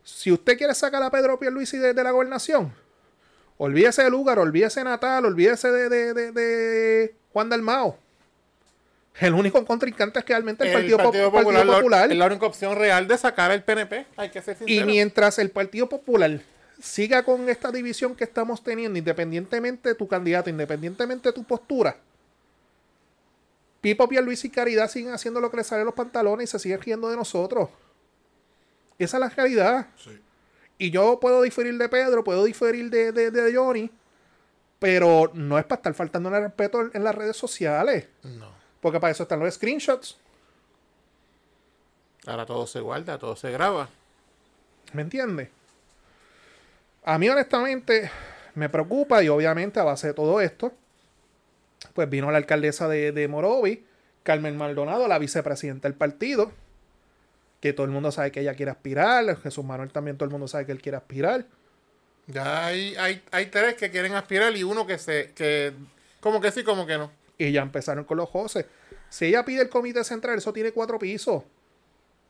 Si usted quiere sacar a Pedro Pierluisi de, de la gobernación, olvídese de lugar, olvídese de Natal, olvídese de, de, de- de Juan Dalmao. El único contrincante es realmente el, Partido, Pop- Partido Popular. es la única opción real de sacar el PNP. Hay que ser Y sincero. mientras el Partido Popular siga con esta división que estamos teniendo, independientemente de tu candidato, independientemente de tu postura, Pipo Luis y Caridad siguen haciendo lo que les sale los pantalones y se siguen riendo de nosotros. Esa es la realidad. Sí. Y yo puedo diferir de Pedro, puedo diferir de, de, de Johnny, pero no es para estar faltando el respeto en, en las redes sociales. No. Porque para eso están los screenshots. Ahora todo se guarda, todo se graba. ¿Me entiendes? A mí, honestamente, me preocupa y obviamente a base de todo esto, pues vino la alcaldesa de, de Morovi, Carmen Maldonado, la vicepresidenta del partido, que todo el mundo sabe que ella quiere aspirar, Jesús Manuel también todo el mundo sabe que él quiere aspirar. Ya hay, hay, hay tres que quieren aspirar y uno que se, que, como que sí, como que no. Y ya empezaron con los José. Si ella pide el comité central, eso tiene cuatro pisos.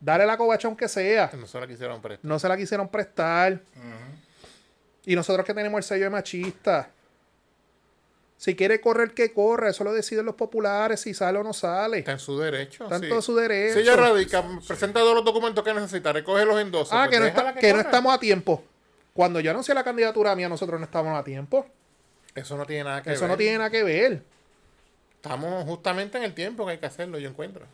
Dale la covacha aunque sea. No se la quisieron prestar. No se la quisieron prestar. Y nosotros que tenemos el sello de machista. Si quiere correr, que corra. Eso lo deciden los populares, si sale o no sale. Está en su derecho. Está en sí. todo su derecho. Si ella radica, presenta todos los documentos que necesita, recoge los endosos. Ah, pues que, no, está- que no corra. estamos a tiempo. Cuando yo anuncié la candidatura mía, nosotros no estábamos a tiempo. Eso no tiene nada que Eso ver. no tiene nada que ver. Estamos justamente en el tiempo que hay que hacerlo, yo encuentro.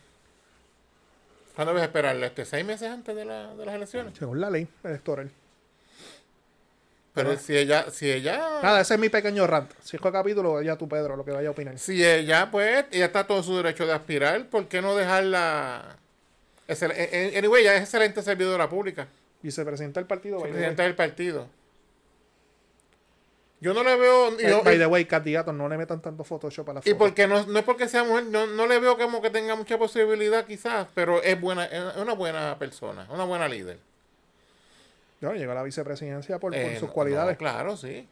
¿Cuándo a esperarlo? Este, ¿Seis meses antes de, la- de las elecciones? Según la ley electoral. Pero si ella, si ella, Nada, ese es mi pequeño rant. Si es el capítulo, ya tú, Pedro, lo que vaya a opinar. si ella, pues, ella está todo su derecho de aspirar, ¿por qué no dejarla? Excel- eh, eh, Anyway, ella es excelente servidora pública, Vicepresidenta del partido. by the way. presidenta del partido. Yo no le veo, y, Eh, no- by the way, candidatos, no le metan tanto Photoshop a la y foto. porque no, no es porque sea mujer, no, no le veo como que tenga mucha posibilidad quizás, pero es buena, es una buena persona, una buena líder. No, llegó a la vicepresidencia por, por Eh, sus no, cualidades. no, claro, sí.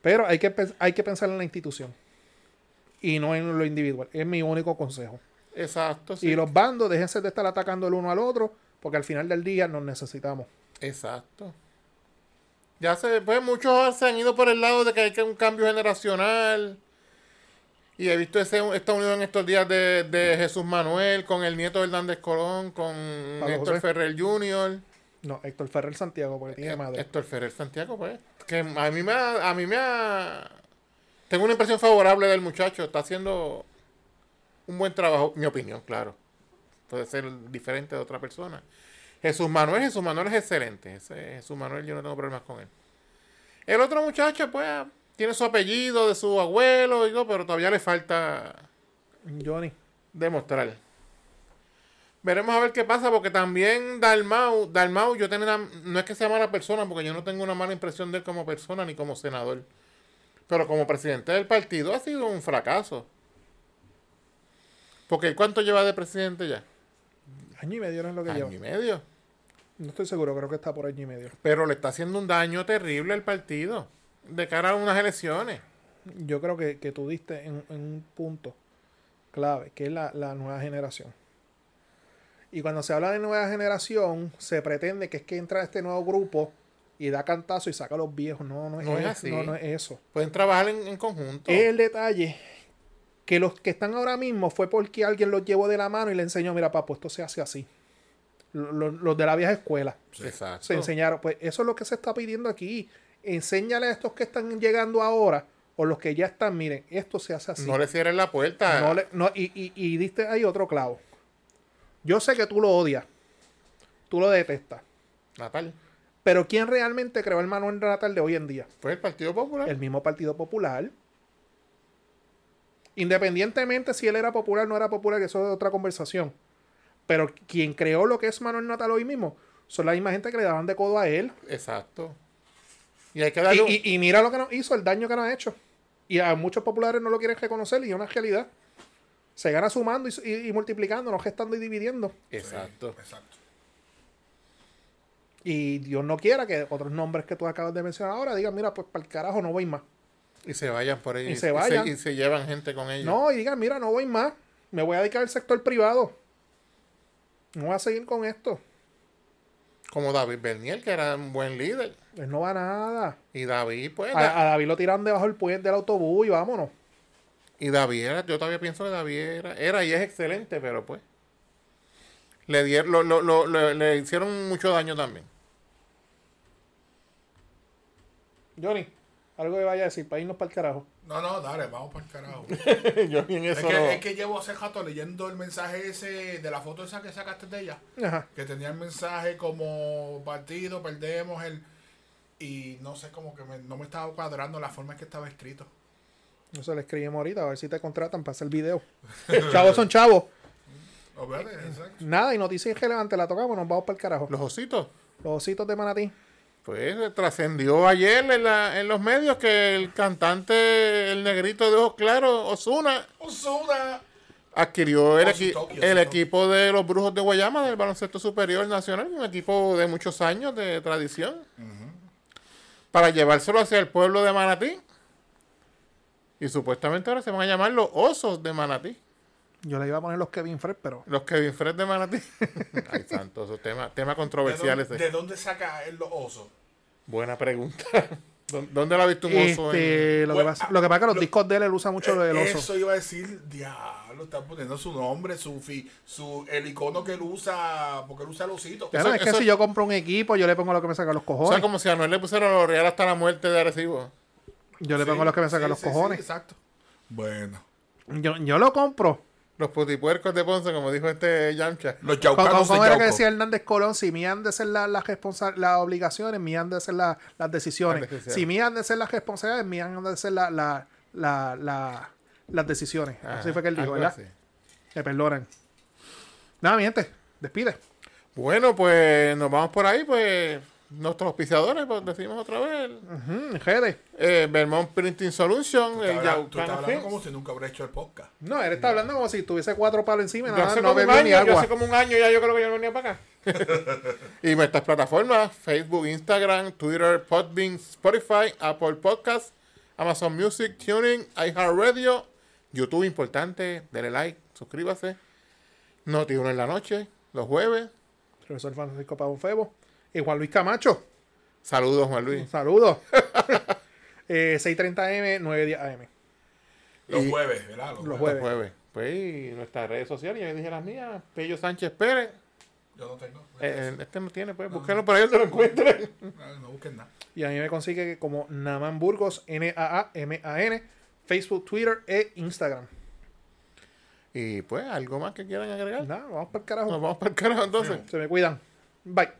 Pero hay que, hay que pensar en la institución. Y no en lo individual. Es mi único consejo. Exacto, sí. Y los bandos, déjense de estar atacando el uno al otro, porque al final del día nos necesitamos. Exacto. Ya se, pues muchos se han ido por el lado de que hay que un cambio generacional. Y he visto ese, esta unión en estos días de, de Jesús Manuel con el nieto de Hernández Colón, con Pablo Héctor José. Ferrer Jr. No, Héctor Ferrer Santiago, porque tiene madre. Héctor Ferrer Santiago, pues. Que a mí me ha, a mí me ha- Tengo una impresión favorable del muchacho. Está haciendo un buen trabajo, mi opinión, claro. Puede ser diferente de otra persona. Jesús Manuel, Jesús Manuel es excelente. Ese Jesús Manuel yo no tengo problemas con él. El otro muchacho, pues, tiene su apellido de su abuelo y todo, pero todavía le falta Johnny. demostrar. Veremos a ver qué pasa, porque también Dalmau, Dalmau, yo tengo una- no es que sea mala persona, porque yo no tengo una mala impresión de él como persona ni como senador. Pero como presidente del partido ha sido un fracaso. Porque ¿cuánto lleva de presidente ya? Año y medio no es lo que Año lleva. y medio. No estoy seguro, creo que está por año y medio. Pero le está haciendo un daño terrible al partido de cara a unas elecciones. Yo creo que, que tú diste en, en un punto clave, que es la, la nueva generación. Y cuando se habla de nueva generación, se pretende que es que entra este nuevo grupo y da cantazo y saca a los viejos. No, no es, No es eso, así. No, no es eso. Pueden trabajar en, en conjunto. Es el detalle que los que están ahora mismo fue porque alguien los llevó de la mano y le enseñó, mira, papo, esto se hace así. Lo- lo- Los, de la vieja escuela Exacto. se enseñaron. Pues eso es lo que se está pidiendo aquí. Enséñale a estos que están llegando ahora o los que ya están, miren, esto se hace así. No le cierren la puerta. No le- no, y, y, y diste ahí otro clavo. Yo sé que tú lo odias. Tú lo detestas. Natal. Pero ¿quién realmente creó el Manuel Natal de hoy en día? Fue el Partido Popular. El mismo Partido Popular. Independientemente si él era popular o no era popular, eso es otra conversación. Pero quien creó lo que es Manuel Natal hoy mismo son la misma gente que le daban de codo a él. Exacto. Y hay que Y, darle un- y- y mira lo que nos hizo, el daño que nos ha hecho. Y a muchos populares no lo quieren reconocer y es una realidad. Se gana sumando y, y- y multiplicando, no gestando y dividiendo. Exacto. Exacto. Y Dios no quiera que otros nombres que tú acabas de mencionar ahora digan, mira, pues para el carajo no voy más. Y se vayan por ahí. Y se vayan. Y se, llevan gente con ellos. No, y digan, mira, no voy más. Me voy a dedicar al sector privado. No voy a seguir con esto. Como David Bernier, que era un buen líder. Pues no va nada. Y David, pues. A, a David lo tiraron debajo del puente del autobús y vámonos. y David era, yo todavía pienso que David era, era y es excelente, pero pues. Le, dieron, lo, lo- lo- lo- le hicieron mucho daño también. Johnny, Algo que vaya a decir para irnos para el carajo. No, no, dale, vamos para el carajo. Yo ni en es, eso no- que, es que llevo hace rato leyendo el mensaje ese de la foto esa que sacaste de ella. Ajá. Que tenía el mensaje como partido, perdemos el. Y no sé, como que me- no me estaba cuadrando la forma en que estaba escrito. Eso le escribimos ahorita a ver si te contratan para hacer video. chavos son chavos. Obviamente, exacto. Nada, y noticias irrelevantes la tocamos, nos vamos para el carajo. Los ositos. Los ositos de Manatí. Pues eh, trascendió ayer en, la- en los medios que el cantante, el negrito de ojos claros, Osuna, Osuna. adquirió el, equi- el equipo de los Brujos de Guayama del baloncesto superior nacional, un equipo de muchos años de tradición, para llevárselo hacia el pueblo de Manatí. Y supuestamente ahora se van a llamar los Osos de Manatí. Yo le iba a poner los Kevin Fred, pero Los Kevin Fred de Manatí. Ay, santo, esos temas tema ¿De controversial dónde, de dónde saca él los osos? Buena pregunta. ¿Dó- ¿Dónde la ha visto un oso? en- este, lo, que pasa, lo que pasa es que los lo- discos de él, él usa mucho lo del oso. Eso iba a decir, diablo, está poniendo su nombre, su, fi- su el icono que él usa, porque él usa el osito. Claro, Eso- es que eso- si yo compro un equipo, yo le pongo lo que me saca los O cojones. sea, como si a Noel le pusieron los real hasta la muerte de Arecibo. yo le Sí, pongo lo que me saca sí, los sí, sí, cojones. exacto. Bueno. yo, yo lo compro. Los putipuercos de Ponce, como dijo este Yamcha. Los ¿Cómo, yaucanos cómo de era que decía Hernández Colón? Si mías han de ser la- las responsa- las obligaciones, mías han de ser la- las decisiones. Las decisiones. Si mías han de ser las responsabilidades, mías han de ser la- la- la- la- las decisiones. Ajá, Así fue que él dijo, ¿verdad? así. Me perdonan. Nada, mi gente, despide. Bueno, pues nos vamos por ahí, pues nuestros auspiciadores, pues decimos otra vez. Jede. Eh, Vermont Printing Solution, Tú el estás hablando- tú Yaucano estás hablando Films. como si nunca hubiera hecho el podcast. No, él está hablando como si tuviese cuatro palos encima y Yo nada, hace no como un bebió ni año, yo agua. hace como un año ya yo creo que yo no venía para acá. y nuestras plataformas, Facebook, Instagram, Twitter, Podbean, Spotify, Apple Podcasts, Amazon Music, Tuning, iHeartRadio, YouTube importante, denle like, suscríbase. Noti 1 en la noche, los jueves. Profesor Francisco Pavón Febo. Y Juan Luis Camacho. Saludos, Juan Luis. Saludos. eh, 6.30M, 9.10 AM. Los Y- jueves, ¿verdad? Los, Los jueves. jueves. Los jueves. Pues y nuestras redes sociales, ya dije las mías, Pello Sánchez Pérez. Yo no tengo. Eh, eh, este no tiene, pues búsquenlo por ahí donde lo encuentren. No, no busquen nada. Y a mí me consigue como Naman Burgos, N-A-A-M-A-N, Facebook, Twitter e Instagram. Y pues, algo más que quieran agregar. Nada, vamos para el carajo. Nos vamos para el carajo entonces. Se me cuidan. Bye.